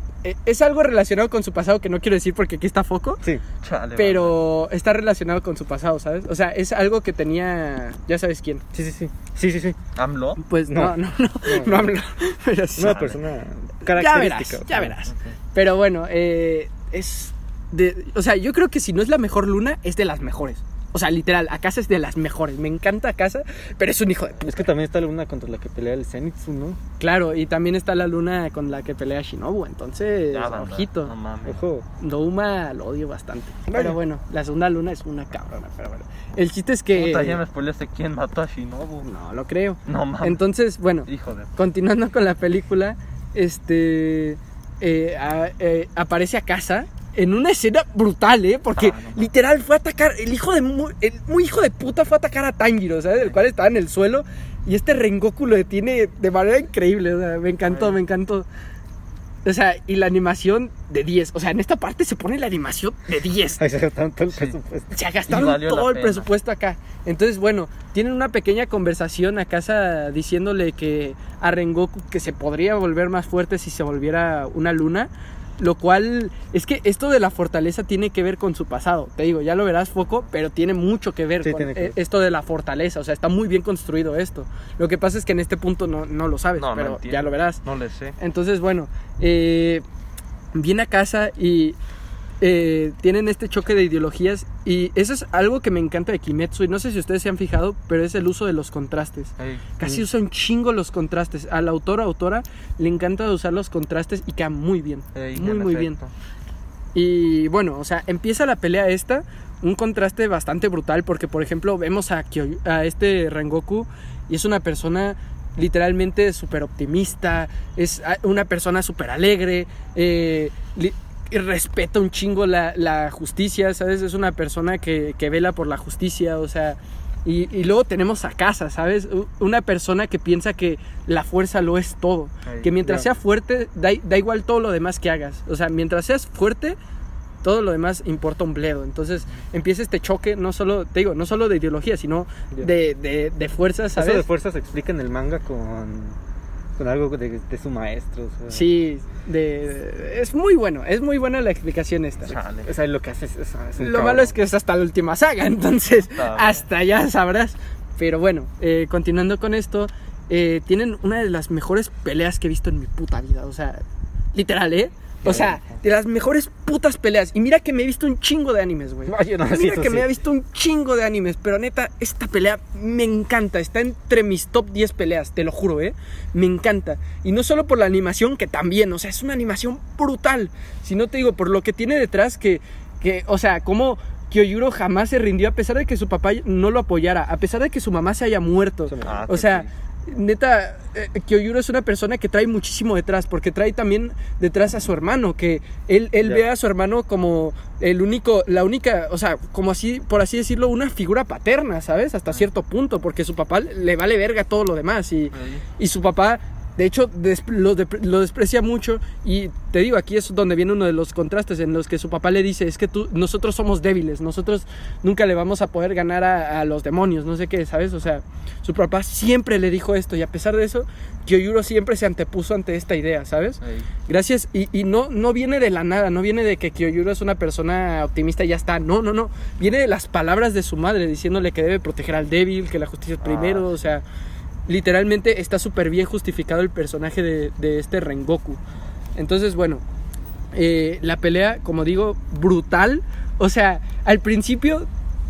es algo relacionado con su pasado que no quiero decir porque aquí está foco. Sí. Chale, Pero está relacionado con su pasado, ¿sabes? O sea, es algo que tenía, ya sabes quién. Sí, sí, sí. Sí, sí, sí. ¿AMLO? Pues no, No. no, no, no, hablo. Pero sí. Una persona Ya característica. verás, ya verás. Pero bueno, eh, es de, o sea, yo creo que si no es la mejor luna, es de las mejores. O sea, literal, Akasa es de las mejores. Me encanta Akasa, pero es un hijo de puta. Es que también está la luna contra la que pelea el Zenitsu, ¿no? Claro, y también está la luna con la que pelea Shinobu. Entonces, ojito. No mames. Ojo. Douma lo odio bastante. Pero bueno, la segunda luna es una cabrona. Pero bueno, el chiste es que. Puta, ya me spoileaste quién mató a Shinobu. No lo creo. No mames. Entonces, bueno, Hijo de. continuando con la película, este eh, a- eh, aparece a casa en una escena brutal, ¿eh? Porque Ah, no literal fue a atacar, el hijo de el muy hijo de puta fue a atacar a Tanjiro, ¿sabes? El cual estaba en el suelo y este Rengoku lo detiene de manera increíble, o sea, me encantó, me encantó. O sea, y la animación de 10, o sea, en esta parte se pone la animación de 10. Ahí se gastaron todo el presupuesto. Se gastaron todo el pena. presupuesto acá. Entonces, bueno, tienen una pequeña conversación a casa diciéndole que a Rengoku que se podría volver más fuerte si se volviera una luna. Lo cual es que esto de la fortaleza tiene que ver con su pasado. Te digo, ya lo verás foco, pero tiene mucho que ver Sí, con que eh, ver. esto de la fortaleza. O sea, está muy bien construido esto. Lo que pasa es que en este punto no, no lo sabes, No, pero ya lo verás. No le sé. Entonces, bueno, eh, viene a casa y eh, tienen este choque de ideologías y eso es algo que me encanta de Kimetsu y no sé si ustedes se han fijado, pero es el uso de los contrastes. Casi usa un chingo los contrastes. Al autor o autora le encanta usar los contrastes y queda muy bien. muy, muy bien. Y bueno, o sea, empieza la pelea esta, un contraste bastante brutal porque, por ejemplo, vemos a, Kyo- a este Rengoku y es una persona literalmente súper optimista, es una persona súper alegre, eh, respeta un chingo la, la justicia, ¿sabes? Es una persona que, que vela por la justicia, o sea... Y, y luego tenemos a casa, ¿sabes? Una persona que piensa que la fuerza lo es todo. Ey, Que mientras ya. sea fuerte, da, da igual todo lo demás que hagas. O sea, mientras seas fuerte, todo lo demás importa un bledo. Entonces empieza este choque, no solo, te digo, no solo de ideología, sino Ya. de, de, de fuerza, Eso de ¿sabes? fuerza se explica en el manga con, con algo de, de su maestro. o sea. Sí, de, es muy bueno, es muy buena la explicación esta. Chale. O sea, lo que hace es, es- es un Lo cabrón. malo es que es hasta la última saga, entonces Hasta- hasta ya sabrás. Pero bueno, eh, continuando con esto, eh, tienen una de las mejores peleas que he visto en mi puta vida. O sea, literal, ¿eh? O sea, de las mejores putas peleas. Y mira que me he visto un chingo de animes, güey. No, Mira que sí. me he visto un chingo de animes, pero neta, esta pelea me encanta. Está entre mis top 10 peleas, te lo juro, ¿eh? Me encanta. Y no solo por la animación, que también, o sea, es una animación brutal. Sino te digo, por lo que tiene detrás, que, que o sea, como Kyoyuro jamás se rindió a pesar de que su papá no lo apoyara, a pesar de que su mamá se haya muerto. Ah, O sea, sí. Neta, eh, Kyoyuro es una persona que trae muchísimo detrás, porque trae también detrás a su hermano, que él, él ve a su hermano como el único, la única, o sea, como así, por así decirlo, una figura paterna, ¿sabes? Hasta cierto punto, porque su papá le vale verga todo lo demás y, y su papá, de hecho, des- lo, lo desprecia mucho. Y te digo, aquí es donde viene uno de los contrastes en los que su papá le dice: Es que tú, nosotros somos débiles, nosotros nunca le vamos a poder ganar a, a los demonios, no sé qué, ¿sabes? O sea, su papá siempre le dijo esto. Y a pesar de eso, Kyoyuro siempre se antepuso ante esta idea, ¿sabes? Gracias, y, y no, no viene de la nada, no viene de que Kyoyuro es una persona optimista y ya está, no, no, no, viene de las palabras de su madre diciéndole que debe proteger al débil, que la justicia es primero, Ah, o sea, literalmente está súper bien justificado el personaje de, de este Rengoku. Entonces, bueno, eh, la pelea, como digo, brutal, o sea, al principio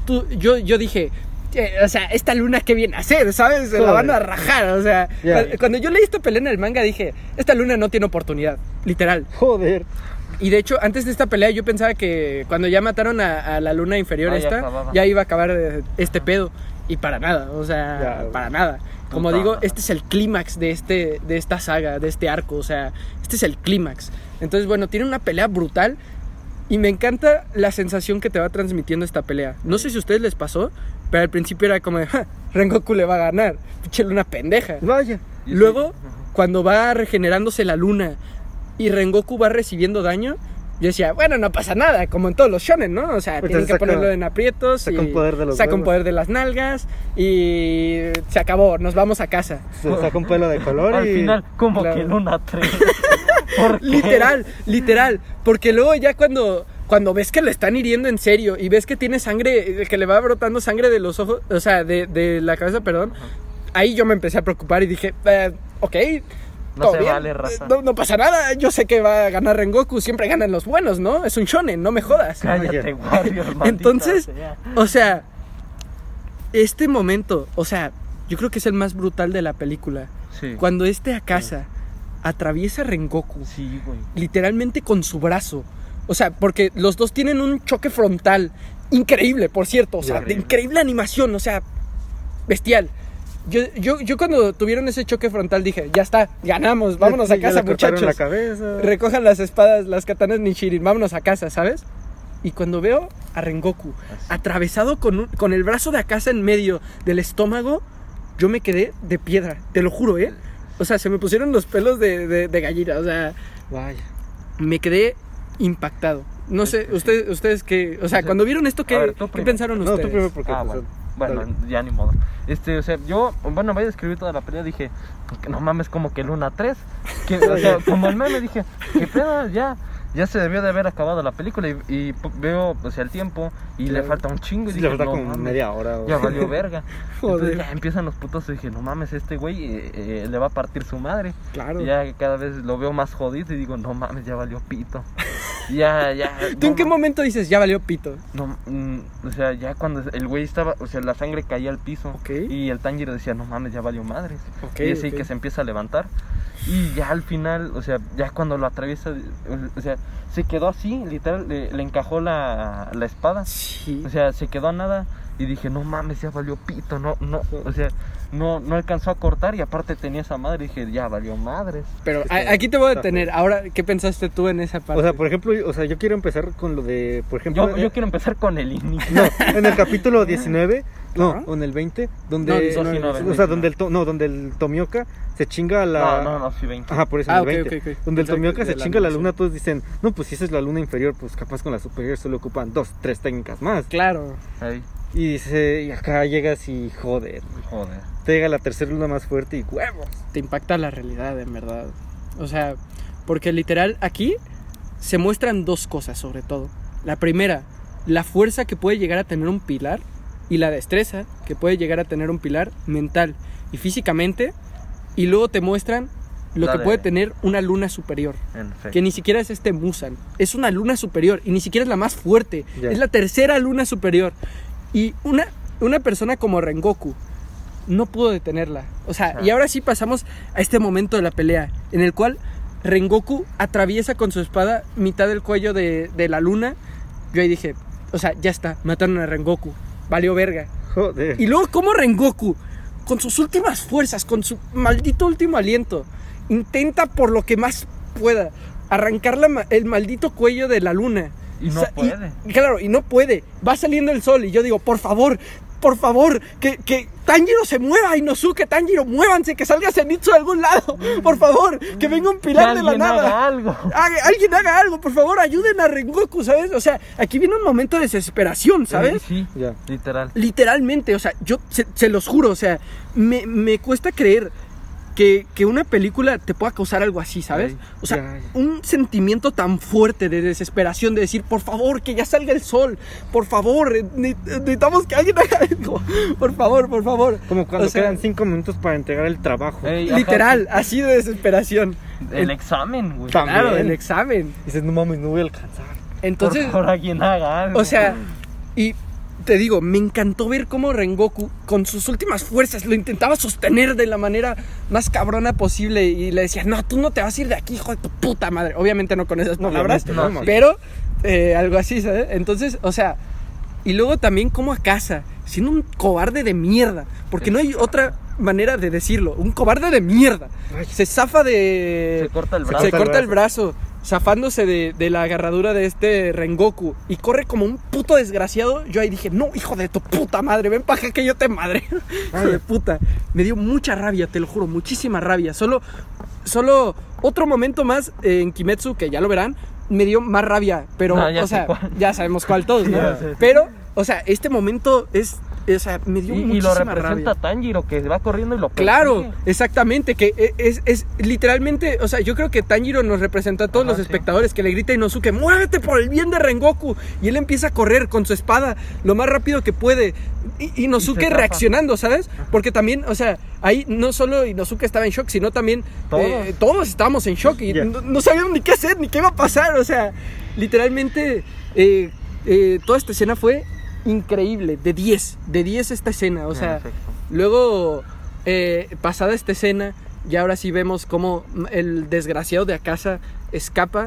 tú, yo, yo dije... eh, O sea, esta luna que viene a hacer, ¿sabes? Se la van a rajar, o sea, cuando yo leí esta pelea en el manga dije, esta luna no tiene oportunidad, literal. Joder. Y de hecho, antes de esta pelea yo pensaba que cuando ya mataron a, a la luna inferior Ah, ya esta, ya iba a acabar eh, este pedo. Y para nada, o sea, para nada. Como Puta digo, este es el clímax de, este, de esta saga, de este arco, o sea, este es el clímax. Entonces, bueno, tiene una pelea brutal y me encanta la sensación que te va transmitiendo esta pelea. No sé si a ustedes les pasó, pero al principio era como de, "Ja, Rengoku le va a ganar, pinche luna pendeja. Vaya. Luego, cuando va regenerándose la luna y Rengoku va recibiendo daño, yo decía, bueno, no pasa nada, como en todos los shonen, ¿no? O sea, Pues tienen que saca- ponerlo en aprietos saca y un poder de los saca un huevos. poder de las nalgas y se acabó, nos vamos a casa. Se saca un pelo de color Al y... final, como Claro. que Luna 3. ¿Por qué? Literal, literal, porque luego ya cuando cuando ves que lo están hiriendo en serio y ves que tiene sangre, que le va brotando sangre de los ojos, o sea, de, de la cabeza, perdón, ahí yo me empecé a preocupar y dije, eh, ok, No todo se bien, vale, raza. eh, No, no pasa nada, yo sé que va a ganar Rengoku, siempre ganan los buenos, ¿no? Es un shonen, no me jodas. Cállate, Warrior, Entonces, sea. o sea, este momento, o sea, yo creo que es el más brutal de la película. Sí. Cuando este a casa atraviesa a Rengoku, Sí, güey. literalmente con su brazo. O sea, porque los dos tienen un choque frontal increíble, por cierto. O sea, de increíble animación, o sea, bestial. Yo, yo, yo cuando tuvieron ese choque frontal dije, ya está, ganamos, vámonos a Ya casa, muchachos. la cabeza. Recojan las espadas, las katanas Nishirin, vámonos a casa, ¿sabes? Y cuando veo a Rengoku Así. atravesado con, un- con el brazo de Akasa en medio del estómago, yo me quedé de piedra, te lo juro, ¿eh? O sea, se me pusieron los pelos de, de, de gallina, o sea, Vaya. me quedé impactado. No sé, ustedes, ustedes qué, o sea, cuando vieron esto, ¿qué, A ver, ¿qué pensaron No, ustedes? tú primero porque... Ah, pues, bueno. Bueno, ya ni modo. Este, o sea, yo, bueno, voy a describir toda la pelea. Dije, que no mames, como que Luna 3. Que, o sea, como el meme, dije, ¿qué pedo? Ya. Ya se debió de haber acabado la película y, veo o sea, el tiempo y le falta un chingo. Y Sí, dije, le falta no como mames, media hora. Ya valió verga. Joder. Entonces ya empiezan los putos y dije, no mames, este güey eh, eh, le va a partir su madre. Claro. Y ya cada vez lo veo más jodido y digo, no mames, ya valió pito. ya, ya. ¿Tú no en qué momento dices, ya valió pito? No, mm, o sea, ya cuando el güey estaba, o sea, la sangre caía al piso. Ok. Y el Tanjiro decía, no mames, ya valió madres. Ok, y así ok. que se empieza a levantar. Y ya al final, o sea, ya cuando lo atraviesa, o sea, se quedó así, literal, le, le encajó la, la espada. Sí. O sea, se quedó a nada. Y dije, no mames, ya valió pito, no, no, o sea, no, no alcanzó a cortar y aparte tenía esa madre. Y dije, ya valió madres. Pero Está- a- aquí te voy a detener. Ahora, ¿qué pensaste tú en esa parte? O sea, por ejemplo, o sea, yo quiero empezar con lo de, por ejemplo, Yo, eh, yo quiero empezar con el inicio. no, en el capítulo 19, no, o en el 20, donde, No, no, 19, sí, no, o sea, 29. donde el, to- no, donde el Tomioka se chinga a la, No, no, no, sí, 20. Ajá, por eso Ah, en el ok, 20. ok, ok. Donde el Tomioka se chinga a la luna, todos dicen, no, pues si esa es la luna inferior, pues capaz con la superior solo ocupan dos, tres técnicas más. Claro. Ahí, Y dice, y acá llegas y joder, joder. te llega la tercera luna más fuerte y huevos. Te impacta la realidad, en verdad. O sea, porque literal aquí se muestran dos cosas, sobre todo. La primera, la fuerza que puede llegar a tener un pilar y la destreza que puede llegar a tener un pilar mental y físicamente. Y luego te muestran lo La que de- puede tener una luna superior. Que ni siquiera es este Musan. Es una luna superior y ni siquiera es la más fuerte. Ya. Es la tercera luna superior. Y una, una persona como Rengoku no pudo detenerla. O sea, y ahora sí pasamos a este momento de la pelea en el cual Rengoku atraviesa con su espada mitad del cuello de, de la luna. Yo ahí dije, o sea, ya está, mataron a Rengoku. Valió verga. Joder. Y luego como Rengoku, con sus últimas fuerzas, con su maldito último aliento, intenta por lo que más pueda arrancar la el maldito cuello de la luna. Y no puede. claro, y no puede. Va saliendo el sol y yo digo, por favor, por favor, que, que Tanjiro se mueva, Inosuke, Tanjiro, muévanse, que salga Zenitsu de algún lado. Por favor, que venga un Que pilar de la alguien nada. haga algo. Haga- alguien haga algo, por favor, ayuden a Rengoku, ¿sabes? O sea, aquí viene un momento de desesperación, ¿sabes? Sí, Ya. literal. Literalmente, o sea, yo se, se los juro, o sea, me, me cuesta creer que, que una película te pueda causar algo así, ¿sabes? Ay, O sea, ya, ya. un sentimiento tan fuerte de desesperación, de decir, por favor, que ya salga el sol, por favor, eh, ne- necesitamos que alguien haga algo, por favor, por favor. Como cuando O sea, quedan cinco minutos para entregar el trabajo. Ey, ajá, Literal, así de desesperación. El examen, güey. También. Claro, el examen. Dices, no mames, no voy a alcanzar. Entonces, Por favor, alguien haga algo. O sea, y te digo, me encantó ver cómo Rengoku, con sus últimas fuerzas, lo intentaba sostener de la manera más cabrona posible. Y le decía, no, tú no te vas a ir de aquí, hijo de tu puta madre. Obviamente no con esas palabras, no, pero eh, algo así, ¿sabes? Entonces, o sea, y luego también como a casa, siendo un cobarde de mierda. Porque no hay otra manera de decirlo. Un cobarde de mierda. Se zafa de... Se corta el brazo. Se corta el brazo, zafándose de, de la agarradura de este Rengoku y corre como un puto desgraciado. Yo ahí dije, no, hijo de tu puta madre, ven para acá que yo te madre. hijo de puta. Me dio mucha rabia, te lo juro, muchísima rabia. Solo, solo otro momento más eh, en Kimetsu, que ya lo verán, me dio más rabia. Pero, No, o sea, cuál. ya sabemos cuál todos, ¿no? Pero, o sea, este momento es, o sea, me dio Y, y lo representa rabia. Tanjiro, que va corriendo y lo Claro, persigue. exactamente, que e- es, es literalmente, o sea, yo creo que Tanjiro nos representa a todos Ajá, los sí. espectadores que le grita a Inosuke, muévete por el bien de Rengoku, y él empieza a correr con su espada lo más rápido que puede, y Inosuke Y reaccionando, ¿sabes? Porque también, o sea, ahí no solo Inosuke estaba en shock, sino también Todos. eh, todos estábamos en shock y no sabíamos ni qué hacer, ni qué iba a pasar, o sea, literalmente eh, eh, toda esta escena fue increíble, de 10, de 10 esta escena, o En sea... Luego, eh, pasada esta escena, y ahora sí vemos cómo el desgraciado de Akasa escapa.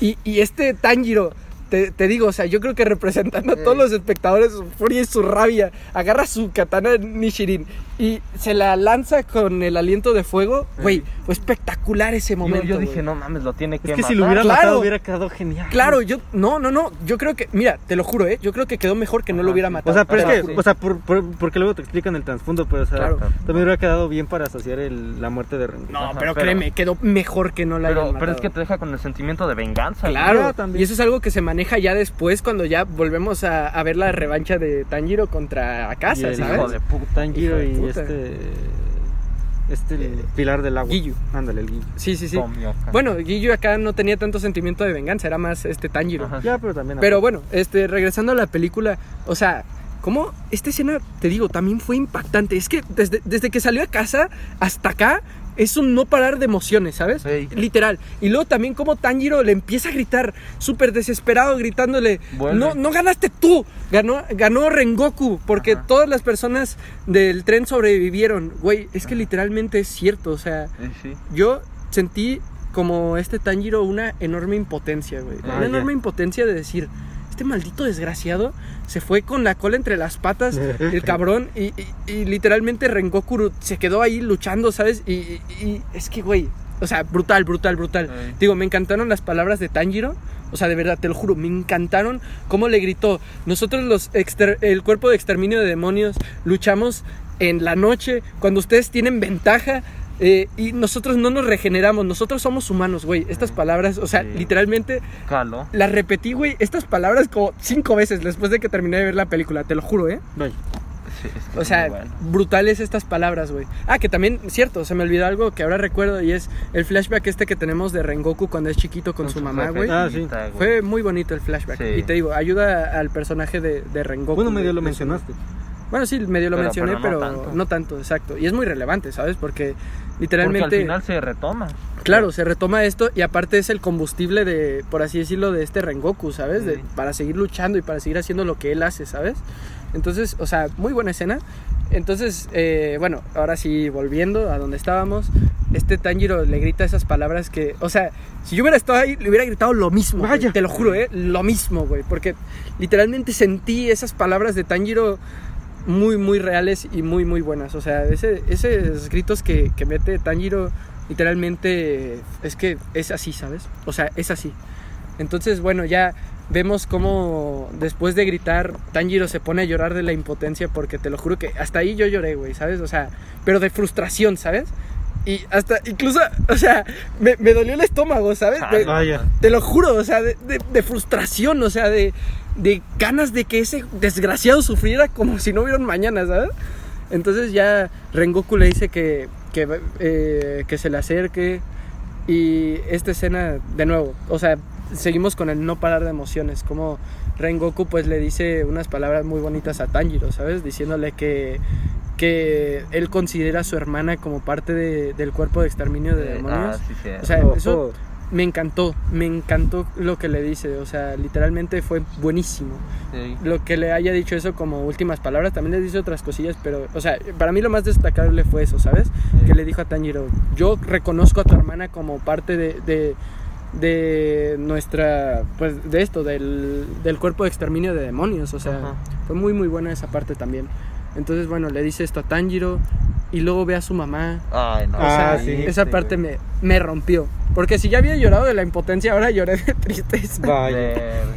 Y, y este Tanjiro, te, te digo, o sea, yo creo que representando a todos los espectadores su furia y su rabia, agarra su katana Nishirin y se la lanza con el aliento de fuego. Güey, fue espectacular ese Yo, momento. yo dije, güey. no mames, lo tiene que Es que matar. si lo hubiera Claro. matado hubiera quedado genial. Claro, yo, no, no, no, yo creo que, mira, te lo juro, ¿eh? Yo creo que quedó mejor que no lo hubiera sí. matado. O sea, pero es que, o sea, por, por- porque luego te explican el trasfondo, pero o sea, Claro. también hubiera quedado bien para asociar el- la muerte de Rengoku. No, Ajá, pero, pero- créeme, quedó mejor que no la hayan Pero, matado. pero es que te deja con el sentimiento de venganza. Claro, también. y eso es algo que se maneja ya después cuando ya volvemos a, a ver la revancha de Tanjiro contra Y Akasa, el ¿sabes? hijo de puta. Tanjiro y puta. este Este, el pilar del agua. Giyu. Ándale, el Giyu. Sí, sí, sí. Bueno, Giyu acá no tenía tanto sentimiento de venganza, era más este Tanjiro. Ajá. Ya, pero también. Pero bueno, este, regresando a la película, o sea, como esta escena, te digo, también fue impactante. Es que desde, desde que salió a casa hasta acá es un no parar de emociones, ¿sabes? Literal. Y luego también como Tanjiro le empieza a gritar, súper desesperado, gritándole, Vuelve. no, no ganaste tú, ganó, ganó Rengoku, porque Ajá. todas las personas del tren sobrevivieron. Güey, es que literalmente es cierto, o sea, sí. yo sentí como este Tanjiro una enorme impotencia, güey. Ah, una enorme impotencia de decir, este maldito desgraciado se fue con la cola entre las patas, el cabrón, y, y- y literalmente Rengoku se quedó ahí luchando, ¿sabes? Y, y- y es que, güey, o sea, brutal, brutal, brutal. Digo, me encantaron las palabras de Tanjiro. O sea, de verdad, te lo juro, me encantaron cómo le gritó. Nosotros, los el cuerpo de exterminio de demonios, luchamos en la noche cuando ustedes tienen ventaja. Eh, y nosotros no nos regeneramos, nosotros somos humanos, güey. Estas palabras, o sea, Sí. literalmente Caló. las repetí, güey, estas palabras como cinco veces después de que terminé de ver la película, te lo juro, ¿eh? Vaya. Sí, es que O sea, bueno. brutales estas palabras, güey. Ah, que también, cierto, se me olvidó algo que ahora recuerdo y es el flashback este que tenemos de Rengoku cuando es chiquito con, su mamá, güey. Ah, sí. jefecita, güey. Fue muy bonito el flashback. Sí. Y te digo, ayuda al personaje de, de Rengoku. Bueno, medio lo mencionaste. Bueno, sí, medio lo Pero- mencioné, pero pero, no no, tanto. tanto. exacto. Y es muy relevante, ¿sabes? Porque Porque literalmente... al final se retoma. Claro, se retoma esto y aparte es el combustible de, por así decirlo, de este Rengoku, ¿sabes? De- para seguir luchando y para seguir haciendo lo que él hace, ¿sabes? Entonces, o sea, muy buena escena. Entonces, eh, bueno, ahora sí, volviendo a donde estábamos, este Tanjiro le grita esas palabras que, o sea, si yo hubiera estado ahí, le hubiera gritado lo mismo. güey, Vaya. te lo juro, ¿eh? Lo mismo, güey. Porque literalmente sentí esas palabras de Tanjiro muy, muy reales y muy, muy buenas. O sea, ese, esos gritos que, que mete Tanjiro, literalmente es que es así, ¿sabes? O sea, es así. Entonces, bueno, ya vemos cómo después de gritar, Tanjiro se pone a llorar de la impotencia porque te lo juro que hasta ahí yo lloré, güey, ¿sabes? O sea, pero de frustración, ¿sabes? Y hasta, incluso, o sea, me, me dolió el estómago, ¿sabes? Me- Vaya. te lo juro, o sea, de, de- de frustración, o sea, de, de ganas de que ese desgraciado sufriera como si no hubiera un mañana, ¿sabes? Entonces ya Rengoku le dice que, que, eh, que se le acerque y esta escena, de nuevo, o sea, seguimos con el no parar de emociones, como Rengoku pues le dice unas palabras muy bonitas a Tanjiro, ¿sabes? Diciéndole que, que él considera a su hermana como parte de- del cuerpo de exterminio de demonios. ah, sí, sí. O sea, eso me encantó, me encantó lo que le dice, o sea, literalmente fue buenísimo. Sí. Lo que le haya dicho eso como últimas palabras, también le dice otras cosillas, pero, o sea, para mí lo más destacable fue eso, ¿sabes? Sí. Que le dijo a Tanjiro, yo reconozco a tu hermana como parte de, de, de nuestra, pues, de esto, del, del cuerpo de exterminio de demonios, o sea, Ajá. fue muy, muy buena esa parte también. Entonces, bueno, le dice esto a Tanjiro y luego ve a su mamá, Ay, no. o sea, Ah, sí. esa parte me, me rompió. Porque si ya había llorado de la impotencia, ahora lloré de tristeza. Vaya.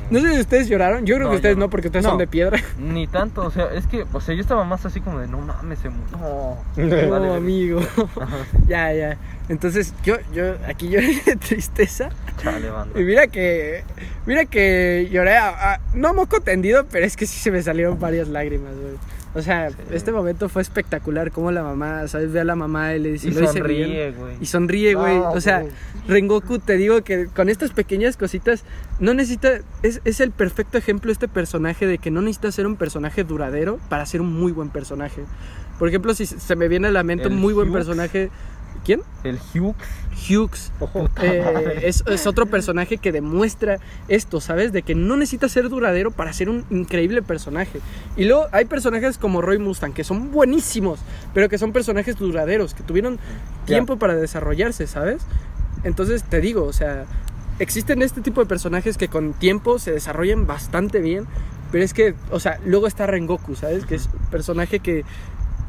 No sé si ustedes lloraron. Yo creo No, que ustedes no, no. porque ustedes No. son de piedra. Ni tanto, o sea, es que, o sea, yo estaba más así como de, no mames, se murió. No, No, Vale, amigo. Ya, ya. Entonces, yo, yo aquí lloré de tristeza. chale, banda. Y mira que, mira que lloré, a- a- no moco tendido, pero es que sí se me salieron varias lágrimas, güey. O sea, Sí. este momento fue espectacular, como la mamá, ¿sabes? Ve a la mamá y le dice, Y sonríe, güey. Y sonríe, güey. O sea, güey. Rengoku, te digo que con estas pequeñas cositas, no necesita. Es, es el perfecto ejemplo este personaje de que no necesita ser un personaje duradero para ser un muy buen personaje. Por ejemplo, si se me viene a la mente El un muy buen Hughes. personaje. ¿Quién? El Hughes. Hughes. Eh, es, es otro personaje que demuestra esto, ¿sabes? De que no necesita ser duradero para ser un increíble personaje. Y luego hay personajes como Roy Mustang que son buenísimos, pero que son personajes duraderos, que tuvieron tiempo para desarrollarse, ¿sabes? Entonces te digo, o sea, existen este tipo de personajes que con tiempo se desarrollan bastante bien, pero es que, o sea, luego está Rengoku, ¿sabes? Que es un personaje que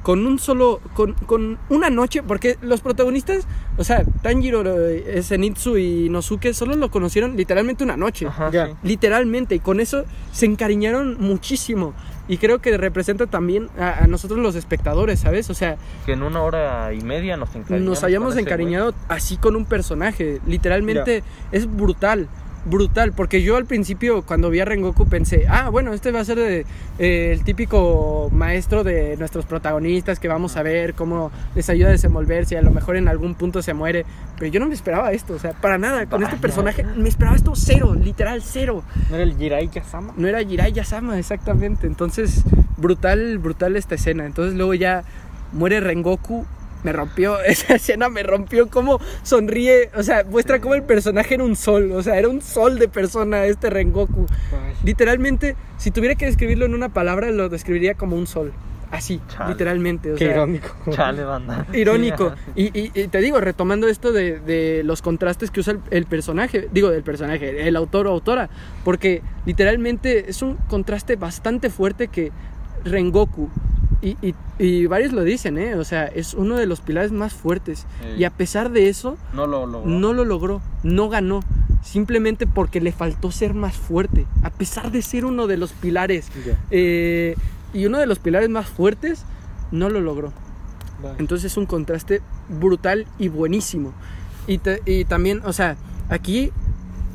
con un solo, con, con una noche, porque los protagonistas, o sea, Tanjiro, eh, Zenitsu y Inosuke solo lo conocieron literalmente una noche. Ajá, Ya. sí. Literalmente, y con eso se encariñaron muchísimo. Y creo que representa también a, a nosotros los espectadores, ¿sabes? O sea, Que en una hora y media nos encariñamos. nos hayamos encariñado así con un personaje. Literalmente es brutal. Brutal, porque yo al principio cuando vi a Rengoku pensé, ah, bueno, este va a ser de- eh, el típico maestro de nuestros protagonistas que vamos a ver cómo les ayuda a desenvolverse y a lo mejor en algún punto se muere, pero yo no me esperaba esto, o sea, para nada, con este personaje me esperaba esto cero, literal cero. ¿No era el Jirai Yasama? No era Jirai Yasama, exactamente. Entonces, brutal, brutal esta escena. Entonces, luego ya muere Rengoku. Me rompió, esa escena me rompió como sonríe, o sea, muestra como el personaje era un sol, o sea, era un sol de persona este Rengoku. Literalmente, si tuviera que describirlo en una palabra, lo describiría como un sol. Así, Chale. literalmente. O Qué sea, irónico. Chale, banda. irónico. Y, y- y te digo, retomando esto de, de los contrastes que usa el, el personaje, digo del personaje, el autor o autora, porque literalmente es un contraste bastante fuerte que Rengoku, y, y- y varios lo dicen, ¿eh? o sea, es uno de los pilares más fuertes. Sí. Y a pesar de eso, No lo logró. no lo logró, no ganó, simplemente porque le faltó ser más fuerte, a pesar de ser uno de los pilares. Eh, y uno de los pilares más fuertes, no lo logró. Vale. Entonces es un contraste brutal y buenísimo. Y, te- y también, o sea, aquí,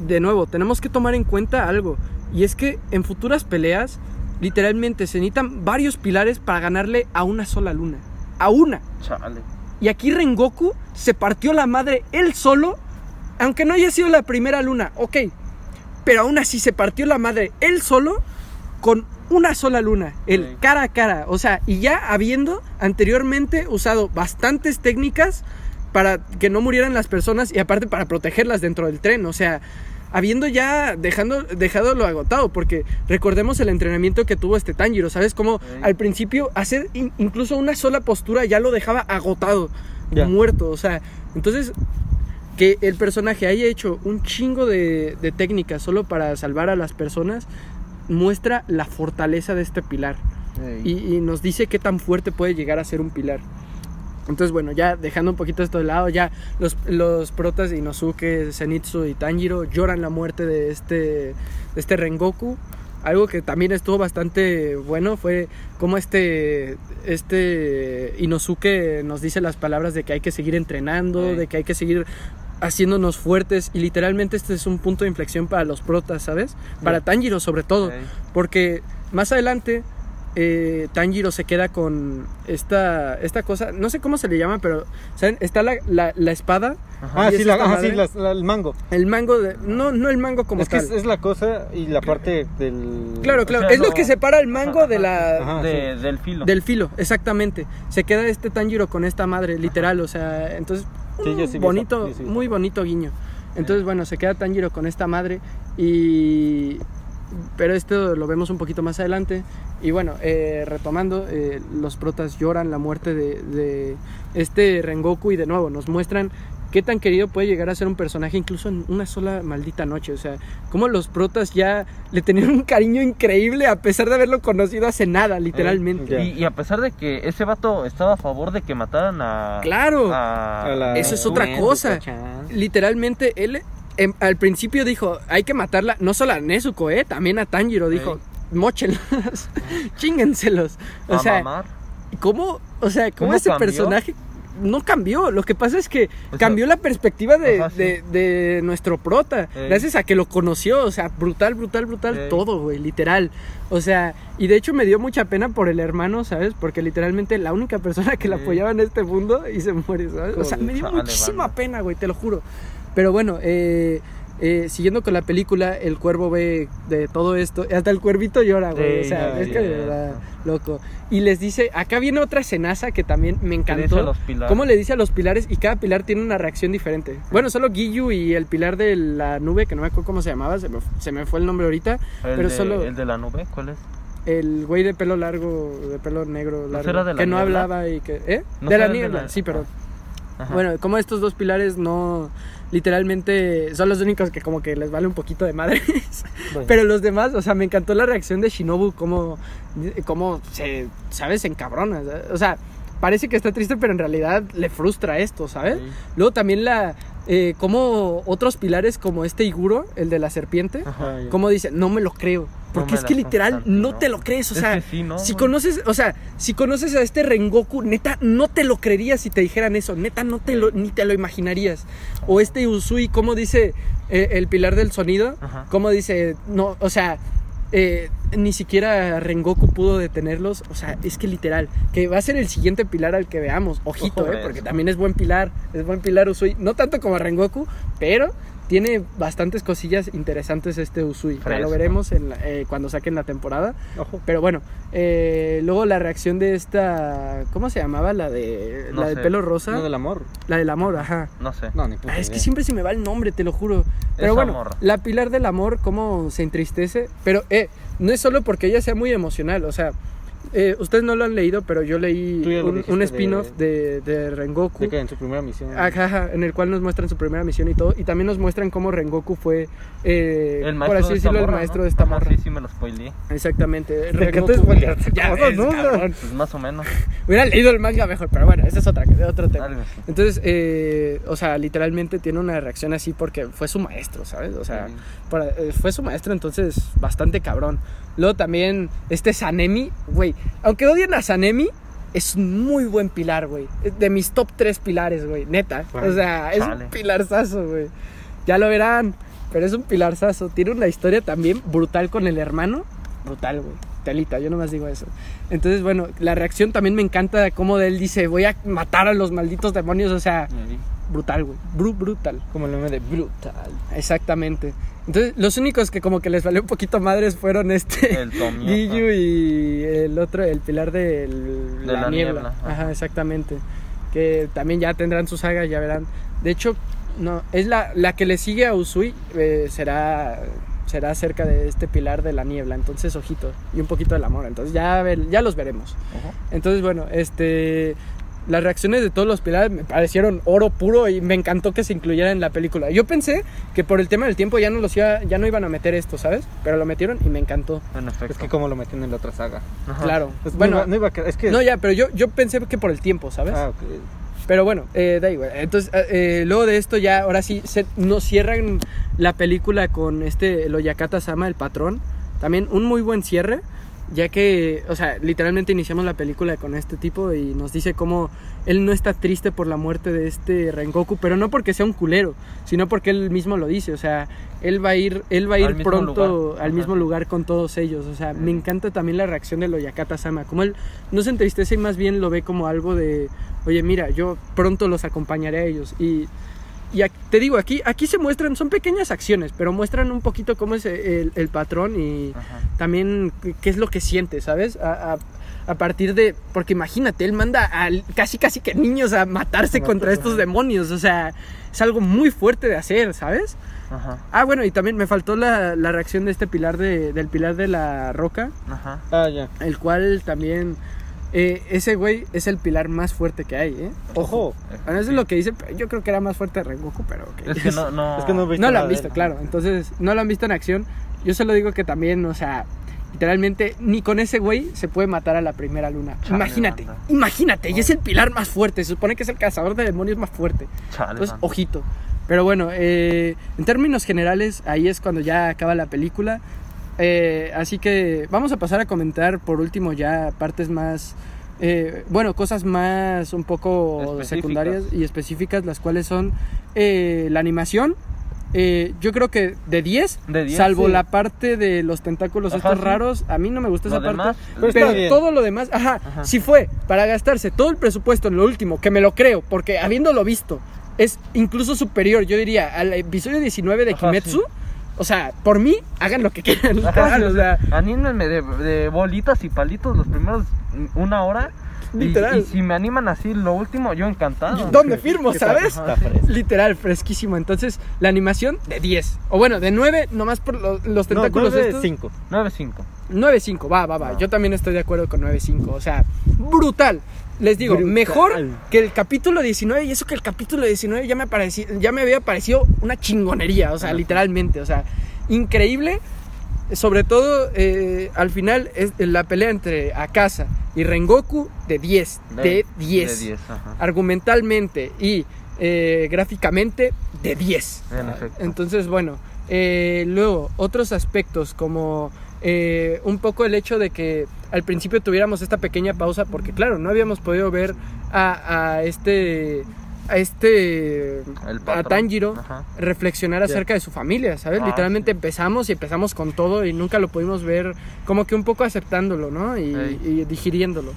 de nuevo, tenemos que tomar en cuenta algo. Y es que en futuras peleas, literalmente se necesitan varios pilares para ganarle a una sola luna. A una. Chale. Y aquí Rengoku se partió la madre él solo, aunque no haya sido la primera luna, ok. Pero aún así se partió la madre él solo con una sola luna, el Sí. cara a cara. O sea, y ya habiendo anteriormente usado bastantes técnicas para que no murieran las personas y aparte para protegerlas dentro del tren. O sea, habiendo ya dejando, dejado lo agotado, porque recordemos el entrenamiento que tuvo este Tanjiro, ¿sabes? Como Sí. al principio hacer in- incluso una sola postura ya lo dejaba agotado, muerto, o sea, entonces que el personaje haya hecho un chingo de, de técnicas solo para salvar a las personas muestra la fortaleza de este pilar y, y nos dice qué tan fuerte puede llegar a ser un pilar. Entonces, bueno, ya dejando un poquito esto de lado, ya los, los protas Inosuke, Zenitsu y Tanjiro lloran la muerte de este, de este Rengoku. Algo que también estuvo bastante bueno fue como este, este Inosuke nos dice las palabras de que hay que seguir entrenando, Sí. de que hay que seguir haciéndonos fuertes y literalmente este es un punto de inflexión para los protas, ¿sabes? Para Tanjiro sobre todo. Sí. Porque más adelante eh, Tanjiro se queda con esta, esta cosa, no sé cómo se le llama, pero ¿saben? está la, la- la espada, Ah, ¿Y sí, es la, ah, sí, la- el mango. el mango, de, no, no el mango como es que tal. es, es la cosa y la parte del... Claro, claro, O sea, es lo que separa el mango de la, Ajá. De- Del filo. del filo, exactamente. Se queda este Tanjiro con esta madre, literal, o sea, entonces Sí, yo un sí vi bonito, muy bonito guiño. Entonces, bueno, se queda Tanjiro con esta madre y pero esto lo vemos un poquito más adelante y bueno, eh, retomando, eh, los protas lloran la muerte de, de este Rengoku y de nuevo nos muestran qué tan querido puede llegar a ser un personaje incluso en una sola maldita noche. O sea, cómo los protas ya le tenían un cariño increíble a pesar de haberlo conocido hace nada, literalmente. Y, y a pesar de que ese vato estaba a favor de que mataran a. Claro. a- A la- Eso es otra cosa. Literalmente, él em, al principio dijo, hay que matarla, no solo a Nezuko, eh, también a Tanjiro, dijo, mochenlos, chíngenselos. O sea, mamar. ¿cómo, o sea, cómo, ¿Cómo ese cambió? personaje no cambió? Lo que pasa es que O sea, cambió la perspectiva de, ajá, sí. de- de nuestro prota, Ey. gracias a que lo conoció, o sea, brutal, brutal, brutal, Ey. todo, güey, literal. O sea, y de hecho me dio mucha pena por el hermano, ¿sabes? Porque literalmente la única persona que la Sí. apoyaba en este mundo y se muere, ¿sabes? O sea, me dio muchísima pena, güey, te lo juro. Pero bueno, eh, eh, siguiendo con la película, el cuervo ve de todo esto, hasta el cuervito llora, güey. o sea, no, es que de verdad, loco. Y les dice, acá viene otra escenaza que también me encantó. los. ¿Cómo le dice a los pilares? Y cada pilar tiene una reacción diferente. Bueno, solo Giyu y el pilar de la nube, que no me acuerdo cómo se llamaba, se me, se me fue el nombre ahorita. El pero de, solo- el de la nube, ¿cuál es? El güey de pelo largo, de pelo negro, largo, será de la que no hablaba y que... ¿Eh? ¿No de la de niebla, la- sí, pero... Ajá. Bueno, como estos dos pilares no... Literalmente son los únicos que como que les vale un poquito de madre. Bueno. Pero los demás, o sea, me encantó la reacción de Shinobu, como, como se, ¿sabes? En cabrona. O sea, parece que está triste, pero en realidad le frustra esto, ¿sabes? Sí. Luego también la, eh, como otros pilares como este Iguro, el de la serpiente, Ajá. Como dice, no me lo creo. Porque es que literal no te lo crees, o sea, que sí, ¿no? si conoces, o sea, si conoces a este Rengoku, neta, no te lo creerías si te dijeran eso, neta, no te lo, ni te lo imaginarías. O este Usui, como dice eh, el pilar del sonido, como dice, no, o sea, eh, ni siquiera Rengoku pudo detenerlos, o sea, es que literal, que va a ser el siguiente pilar al que veamos, ojito, Ojo eh, de porque también es buen pilar, es buen pilar Usui, no tanto como Rengoku, pero tiene bastantes cosillas interesantes este Usui, ya lo veremos en la- eh, cuando saquen la temporada. Ojo. Pero bueno, eh, luego la reacción de esta. ¿Cómo se llamaba? La de. No la del sé. pelo rosa. No del amor. La del amor, ajá. No sé. No, ni puta Ah, es que siempre se me va el nombre, te lo juro. Pero Esa bueno, morra. la pilar del amor, cómo se entristece. Pero, eh, no es solo porque ella sea muy emocional, o sea. Eh, ustedes no lo han leído, pero yo leí un, un spin-off de, de Rengoku. De que en su primera misión. Ajá, ajá, en el cual nos muestran su primera misión y todo. Y también nos muestran cómo Rengoku fue, eh, El por así de decirlo, el maestro ¿no? de esta Ajá, morra. Sí, sí, me lo spoileé. Exactamente. ¿De qué te Rengoku-? Ya ¿Cómo ves, no? cabrón. Pues más o menos. Hubiera leído el manga mejor, pero bueno, ese es otra, otro tema. Algo así. Entonces, eh, o sea, literalmente tiene una reacción así porque fue su maestro, ¿sabes? O sea, Sí. para- eh, fue su maestro, entonces bastante cabrón. Luego también este Sanemi, güey, aunque odien a Sanemi, es un muy buen pilar, güey. De mis top tres pilares, güey, neta. O sea, es chale. un pilarzazo, güey. Ya lo verán, pero es un pilarzazo. Tiene una historia también brutal con el hermano. Brutal, güey. Telita, yo nomás digo eso. Entonces, bueno, la reacción también me encanta como de él dice, voy a matar a los malditos demonios, o sea, brutal, güey. Bru- brutal. Como el meme de brutal. Exactamente. Entonces, los únicos que como que les valió un poquito madres fueron este El y el otro, el pilar De la, la niebla. niebla, Ajá. exactamente. Que también ya tendrán su saga, ya verán. De hecho, no, es la, la que le sigue a Usui, eh, será será acerca de este pilar de la niebla, entonces ojito, y un poquito del amor, entonces ya, ya los veremos. Entonces, bueno, este. Las reacciones de todos los pilares me parecieron oro puro y me encantó que se incluyera en la película. Yo pensé que por el tema del tiempo ya no los iba, ya no iban a meter esto, ¿sabes? Pero lo metieron y me encantó. En efecto. Es que como lo meten en la otra saga. Ajá. Claro. Pues bueno, no iba, no iba a quedar- es que no ya, pero yo, yo pensé que por el tiempo, ¿sabes? Ah, ok. Pero bueno, eh, da igual. Entonces, eh, eh, luego de esto ya, ahora sí, se, nos cierran la película con este, el Oyakata Sama, el patrón. También un muy buen cierre, ya que, o sea, literalmente iniciamos la película con este tipo y nos dice cómo él no está triste por la muerte de este Rengoku, pero no porque sea un culero, sino porque él mismo lo dice, o sea, él va a ir, él va a ir pronto lugar. al Ajá. mismo lugar con todos ellos, o sea, me encanta también la reacción del Oyakata Sama, como él no se entristece y más bien lo ve como algo de, oye, mira, yo pronto los acompañaré a ellos y y aquí- te digo, aquí, aquí se muestran, son pequeñas acciones, pero muestran un poquito cómo es el, el patrón y Ajá. también qué es lo que siente, ¿sabes? A, a- a partir de, porque imagínate, él manda a casi casi que niños a matarse contra estos demonios, o sea, es algo muy fuerte de hacer, ¿sabes? Ajá. Ah, bueno, y también me faltó la, la reacción de este pilar de, del pilar de la roca, Ajá. Ah, ya. el cual también, eh, ese güey es el pilar más fuerte que hay, ¿eh? Ojo. Bueno, eso es lo que dice, yo creo que era más fuerte Rengoku, pero ok. Es que no, no. Es que no he visto No lo han visto, claro. Entonces, no lo han visto en acción. Yo solo digo que también, o sea, literalmente, ni con ese güey se puede matar a la primera luna. Chale, imagínate, banda. imagínate. Y es el pilar más fuerte. Se supone que es el cazador de demonios más fuerte. Chale, Entonces, mano. ojito. Pero bueno, eh, en términos generales, ahí es cuando ya acaba la película. Eh, así que vamos a pasar a comentar por último ya partes más, eh, bueno, cosas más un poco secundarias y específicas, las cuales son eh, la animación. Yo creo que de 10, De 10, salvo sí. la parte de los tentáculos Ajá, estos sí. raros, a mí no me gusta Lo esa parte. demás, Pero todo lo demás, ajá, Ajá. si fue para gastarse todo el presupuesto en lo último, que me lo creo, porque habiéndolo visto, es incluso superior, yo diría, al episodio 19 de Ajá, Kimetsu. sí. O sea, por mí, hagan lo que quieran. Ajá, literal, sí, o sea, anímenme de, de bolitas y palitos los primeros una hora. Y- Literal. Y, si me animan así lo último, yo encantado. ¿dónde firmo, sabes? Está fresco. Literal, fresquísimo. Entonces, la animación de 10. O bueno, de 9, nomás por lo- los tentáculos nueve, estos. cinco. 9-5. 9.5, va, va, va. Ah. Yo también estoy de acuerdo con 9.5. O sea, brutal. Les digo, Brutal. mejor que el capítulo 19. Y eso que el capítulo 19 ya me, pareci- ya me había parecido una chingonería. O sea, Ajá. literalmente. O sea, increíble. sobre todo, eh, al final, es la pelea entre Akasa y Rengoku de 10. De 10. De 10, ajá. Argumentalmente y eh, gráficamente de 10. En. Entonces, bueno, eh, luego, otros aspectos como eh, un poco el hecho de que al principio tuviéramos esta pequeña pausa, porque claro, no habíamos podido ver a, a este a este El a. Tanjiro Ajá. reflexionar acerca de su familia, ¿sabes? Ah, Literalmente sí. empezamos y empezamos con todo y nunca lo pudimos ver como que un poco aceptándolo, ¿no? Y, y digiriéndolo.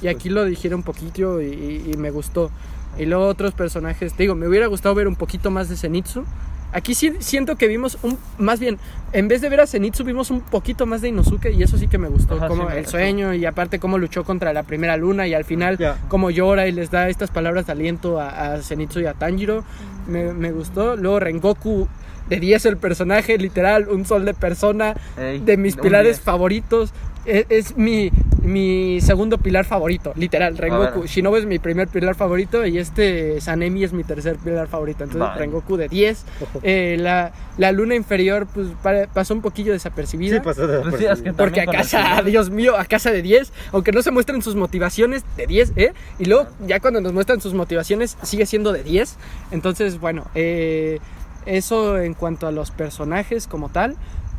Y aquí lo digiere un poquito y, y- y me gustó. Y luego otros personajes, te digo, me hubiera gustado ver un poquito más de Zenitsu. Aquí sí siento que vimos un, más bien, en vez de ver a Zenitsu, vimos un poquito más de Inosuke y eso sí que me gustó. Ajá, como sí, el sueño y aparte cómo luchó contra la primera luna y al final Ya. cómo llora y les da estas palabras de aliento a, a Zenitsu y a Tanjiro. Me, me gustó. Luego Rengoku de 10 el personaje, literal, un sol de persona, Ey, de mis pilares 10. favoritos. Es, es mi, mi segundo pilar favorito, literal. Rengoku. ver. Shinobu es mi primer pilar favorito y este Sanemi es mi tercer pilar favorito. Entonces, Vale. Rengoku de 10. Eh, la, la luna inferior pues, pa- pasó un poquillo desapercibida. Sí, pasó de Pues sí, es que Porque a el casa, Dios mío, a casa de 10, aunque no se muestran sus motivaciones de 10, ¿eh? Y luego, ya cuando nos muestran sus motivaciones, sigue siendo de 10. Entonces, bueno, eh, eso en cuanto a los personajes como tal.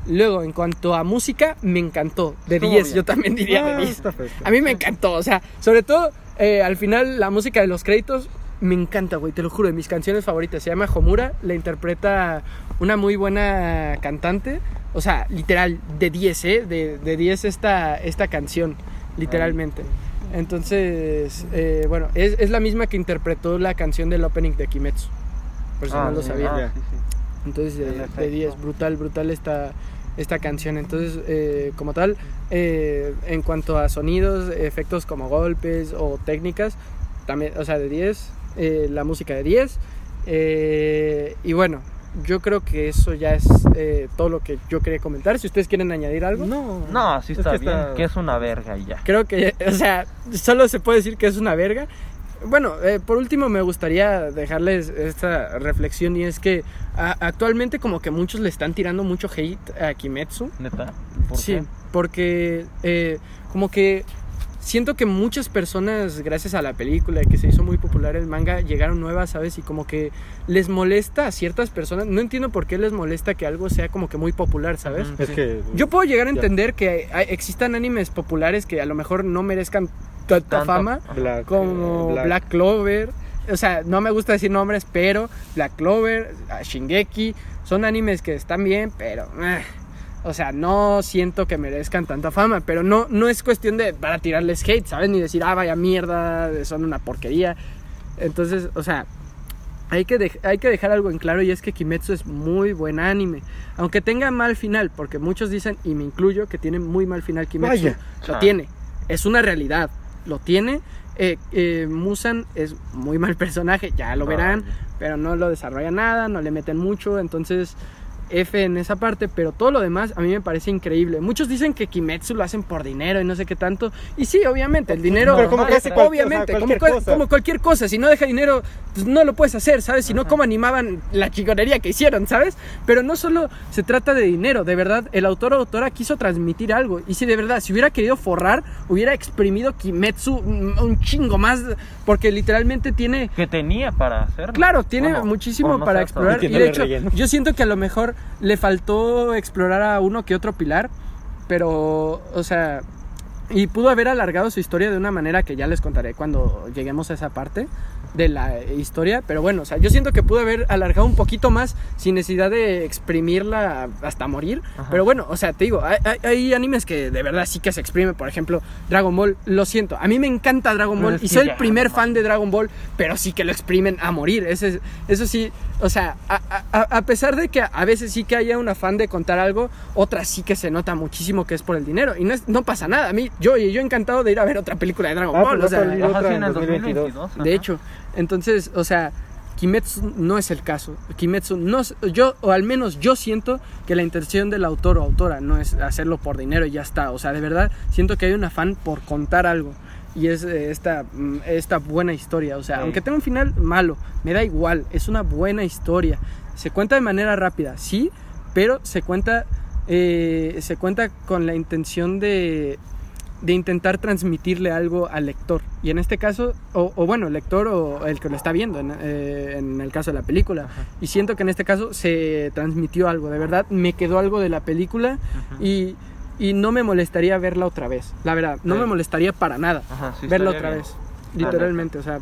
Luego, en cuanto a música, me encantó. De Estuvo 10, bien. yo también diría Ah, de 10. está fresco. A mí me encantó, o sea, sobre todo eh, al final la música de los créditos me encanta, güey, te lo juro, de mis canciones favoritas. Se llama Homura, la interpreta una muy buena cantante, o sea, literal, de 10, ¿eh? De, de 10 esta, esta canción, literalmente. Entonces, eh, bueno, es, es la misma que interpretó la canción del opening de Kimetsu. Por si Ah, no lo sabía. ah, sí, sí. Entonces, En de, de efecto. 10, brutal, brutal esta, esta canción. Entonces, eh, como tal, eh, en cuanto a sonidos, efectos como golpes o técnicas, también, o sea, de 10, eh, la música de 10. eh, y bueno, yo creo que eso ya es eh, todo lo que yo quería comentar. Si ustedes quieren añadir algo. No, No, sí Es está que bien, está- que es una verga y ya. Creo que, o sea, solo se puede decir que es una verga. Bueno, eh, por último me gustaría dejarles esta reflexión y es que a- actualmente como que muchos le están tirando mucho hate a Kimetsu. ¿Neta? ¿Por sí, qué? porque eh, como que siento que muchas personas, gracias a la película y que se hizo muy popular el manga, llegaron nuevas, ¿sabes? Y como que les molesta a ciertas personas. No entiendo por qué les molesta que algo sea como que muy popular, ¿sabes? Es que. Yo puedo llegar a Ya. entender que existan animes populares que a lo mejor no merezcan tanta Tanto- fama, Black, como eh, Black. Clover. O sea, no me gusta decir nombres, pero Black Clover, Shingeki, son animes que están bien, pero... eh, o sea, no siento que merezcan tanta fama, pero no, no es cuestión de para tirarles hate, ¿sabes? Ni decir, ah, vaya mierda, son una porquería. Entonces, o sea, hay que, hay que dejar algo en claro y es que Kimetsu es muy buen anime. Aunque tenga mal final, porque muchos dicen, y me incluyo, que tiene muy mal final Kimetsu. Vaya. Lo Ah. tiene. Es una realidad. Lo tiene. Eh, eh, Musan es muy mal personaje, ya lo verán, Vaya. pero no lo desarrolla nada, no le meten mucho, entonces F en esa parte, pero todo lo demás a mí me parece increíble. Muchos dicen que Kimetsu lo hacen por dinero y no sé qué tanto, y sí, obviamente, el dinero Pero como es- obviamente, o sea, como, cualquier cual- cosa. como cualquier cosa, si no deja dinero, pues no lo puedes hacer, ¿sabes? Si no, cómo animaban la chingonería que hicieron, ¿sabes? Pero no solo se trata de dinero, de verdad, el autor o autora quiso transmitir algo. Y si de verdad, si hubiera querido forrar, hubiera exprimido Kimetsu un, chingo más, porque literalmente tiene... Que tenía para hacerlo. Claro, tiene ¿O no? muchísimo ¿O no para explorar. Y no de hecho, relleno. yo siento que a lo mejor le faltó explorar a uno que otro pilar, pero, o sea, y pudo haber alargado su historia de una manera que ya les contaré cuando lleguemos a esa parte de la historia, pero bueno, o sea, yo siento que pudo haber alargado un poquito más sin necesidad de exprimirla hasta morir, Ajá. pero bueno, o sea, te digo, hay, hay- hay animes que de verdad sí que se exprime, por ejemplo, Dragon Ball, lo siento, a mí me encanta Dragon Ball y soy el primer fan de Dragon Ball, pero sí que lo exprimen a morir, Ese, eso sí, o sea, a, a- a pesar de que a veces sí que haya un afán de contar algo, otras sí que se nota muchísimo que es por el dinero y no, es- no pasa nada, a mí, yo, yo encantado de ir a ver otra película de Dragon Ah, Ball, pues o sea, otra en el 2022. 2022. de hecho, entonces, o sea, Kimetsu no es el caso. Kimetsu no es- yo o al menos yo siento que la intención del autor o autora no es hacerlo por dinero y ya está, o sea, de verdad siento que hay un afán por contar algo y es eh, esta mm, esta buena historia, o sea, Sí. aunque tenga un final malo, me da igual, es una buena historia. Se cuenta de manera rápida, sí, pero se cuenta eh, se cuenta con la intención de, de intentar transmitirle algo al lector. Y en este caso, o, o bueno, el lector o el que lo está viendo, en, eh, en el caso de la película. Y siento que en este caso se transmitió algo, de verdad, me quedó algo de la película y, y no me molestaría verla otra vez. La verdad, no Sí. me molestaría para nada Ajá, sí, verla otra bien. vez. Literalmente, o sea,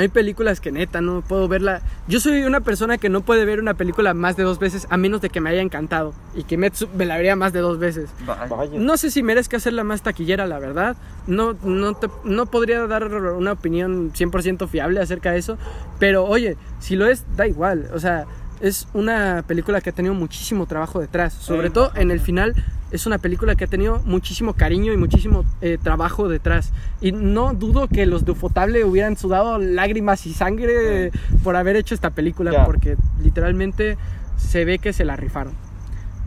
hay películas que neta no puedo verla. Yo soy una persona que no puede ver una película más de dos veces a menos de que me haya encantado. Y Kimetsu me la vería más de dos veces. Vaya. No sé si merezca hacerla más taquillera, la verdad. No, no, te- no podría dar una opinión 100% fiable acerca de eso. Pero oye, si lo es, da igual. O sea, es una película que ha tenido muchísimo trabajo detrás. Sobre Sí. todo en el final, es una película que ha tenido muchísimo cariño y muchísimo eh, trabajo detrás. Y no dudo que los de Ufotable hubieran sudado lágrimas y sangre por haber hecho esta película. Porque literalmente se ve que se la rifaron.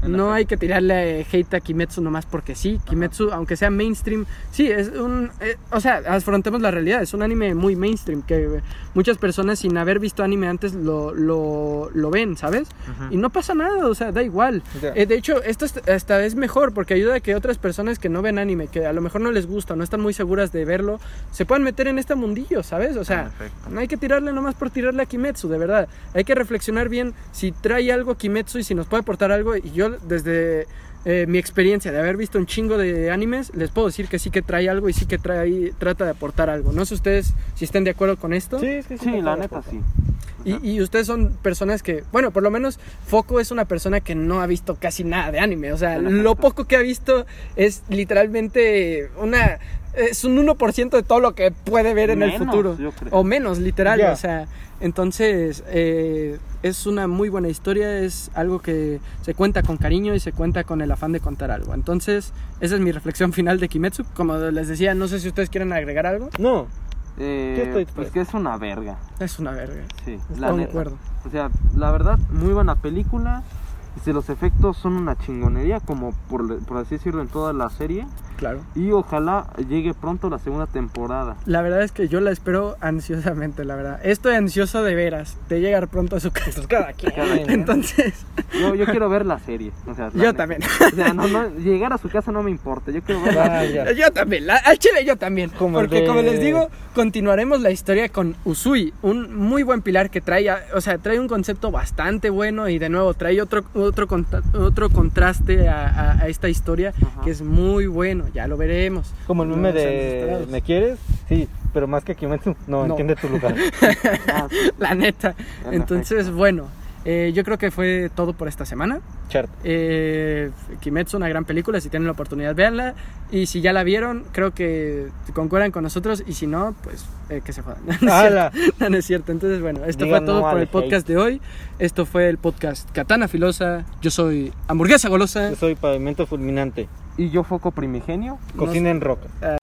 No hay que tirarle hate a Kimetsu nomás porque sí. Kimetsu, aunque sea mainstream, sí, es un... eh, o sea, afrontemos la realidad, es un anime muy mainstream que eh, muchas personas sin haber visto anime antes lo, lo, lo ven, ¿sabes? Y no pasa nada, o sea, da igual. Eh, de hecho, esto es- hasta es mejor porque ayuda a que otras personas que no ven anime, que a lo mejor no les gusta, no están muy seguras de verlo, se puedan meter en este mundillo, ¿sabes? O sea, no hay que tirarle nomás por tirarle a Kimetsu, de verdad. Hay que reflexionar bien si trae algo Kimetsu y si nos puede aportar algo. Y yo, desde eh, mi experiencia de haber visto un chingo de animes, les puedo decir que sí que trae algo y sí que trae, trata de aportar algo. No sé ustedes si estén de acuerdo con esto. Sí, es que Sí, me la neta sí. Y, y ustedes son personas que, bueno, por lo menos Foco es una persona que no ha visto casi nada de anime. O sea, lo poco que ha visto es literalmente una... Es un 1% de todo lo que puede ver en el Menos, futuro. yo creo. O menos, literal. Ya. O sea, entonces eh, es una muy buena historia. Es algo que se cuenta con cariño y se cuenta con el afán de contar algo. Entonces, esa es mi reflexión final de Kimetsu. Como les decía, no sé si ustedes quieren agregar algo. No, Eh, Yo estoy- pues que es una verga. Es una verga. Sí, Estoy la de acuerdo. O sea, la verdad, muy buena película. Este, los efectos son una chingonería, como por, por así decirlo, en toda la serie. Claro. Y ojalá llegue pronto la segunda temporada. La verdad es que yo la espero ansiosamente, la verdad. Estoy ansioso de veras, de llegar pronto a su casa. pues cada quien. Entonces, Yo, yo quiero ver la serie. O sea, la yo neta. también. O sea, no, no, llegar a su casa no me importa. Yo quiero ver la Vaya. Yo también, la- al chile yo también. Como porque de- como les digo, continuaremos la historia con Usui, un muy buen pilar que trae, o sea, trae un concepto bastante bueno y de nuevo trae otro, otro, conta- otro contraste a, a- a esta historia Ajá. que es muy bueno, ya lo veremos. Como el meme de. ¿me quieres? Sí, pero más que Kimetsu, no, No. entiende tu lugar. Ah, sí. La neta. En Entonces, bueno, eh, yo creo que fue todo por esta semana. Chart. Eh, Kimetsu, una gran película, si tienen la oportunidad, véanla. Y si ya la vieron, creo que concuerdan con nosotros. Y si no, pues eh, que se jodan. No, cierto. No, no es cierto. Entonces, bueno, esto Digan fue todo no por el podcast de hoy. Esto fue el podcast Katana Filosa. Yo soy Hamburguesa Golosa. Yo soy pavimento fulminante. Y yo foco primigenio. Cocina en roca. Ah,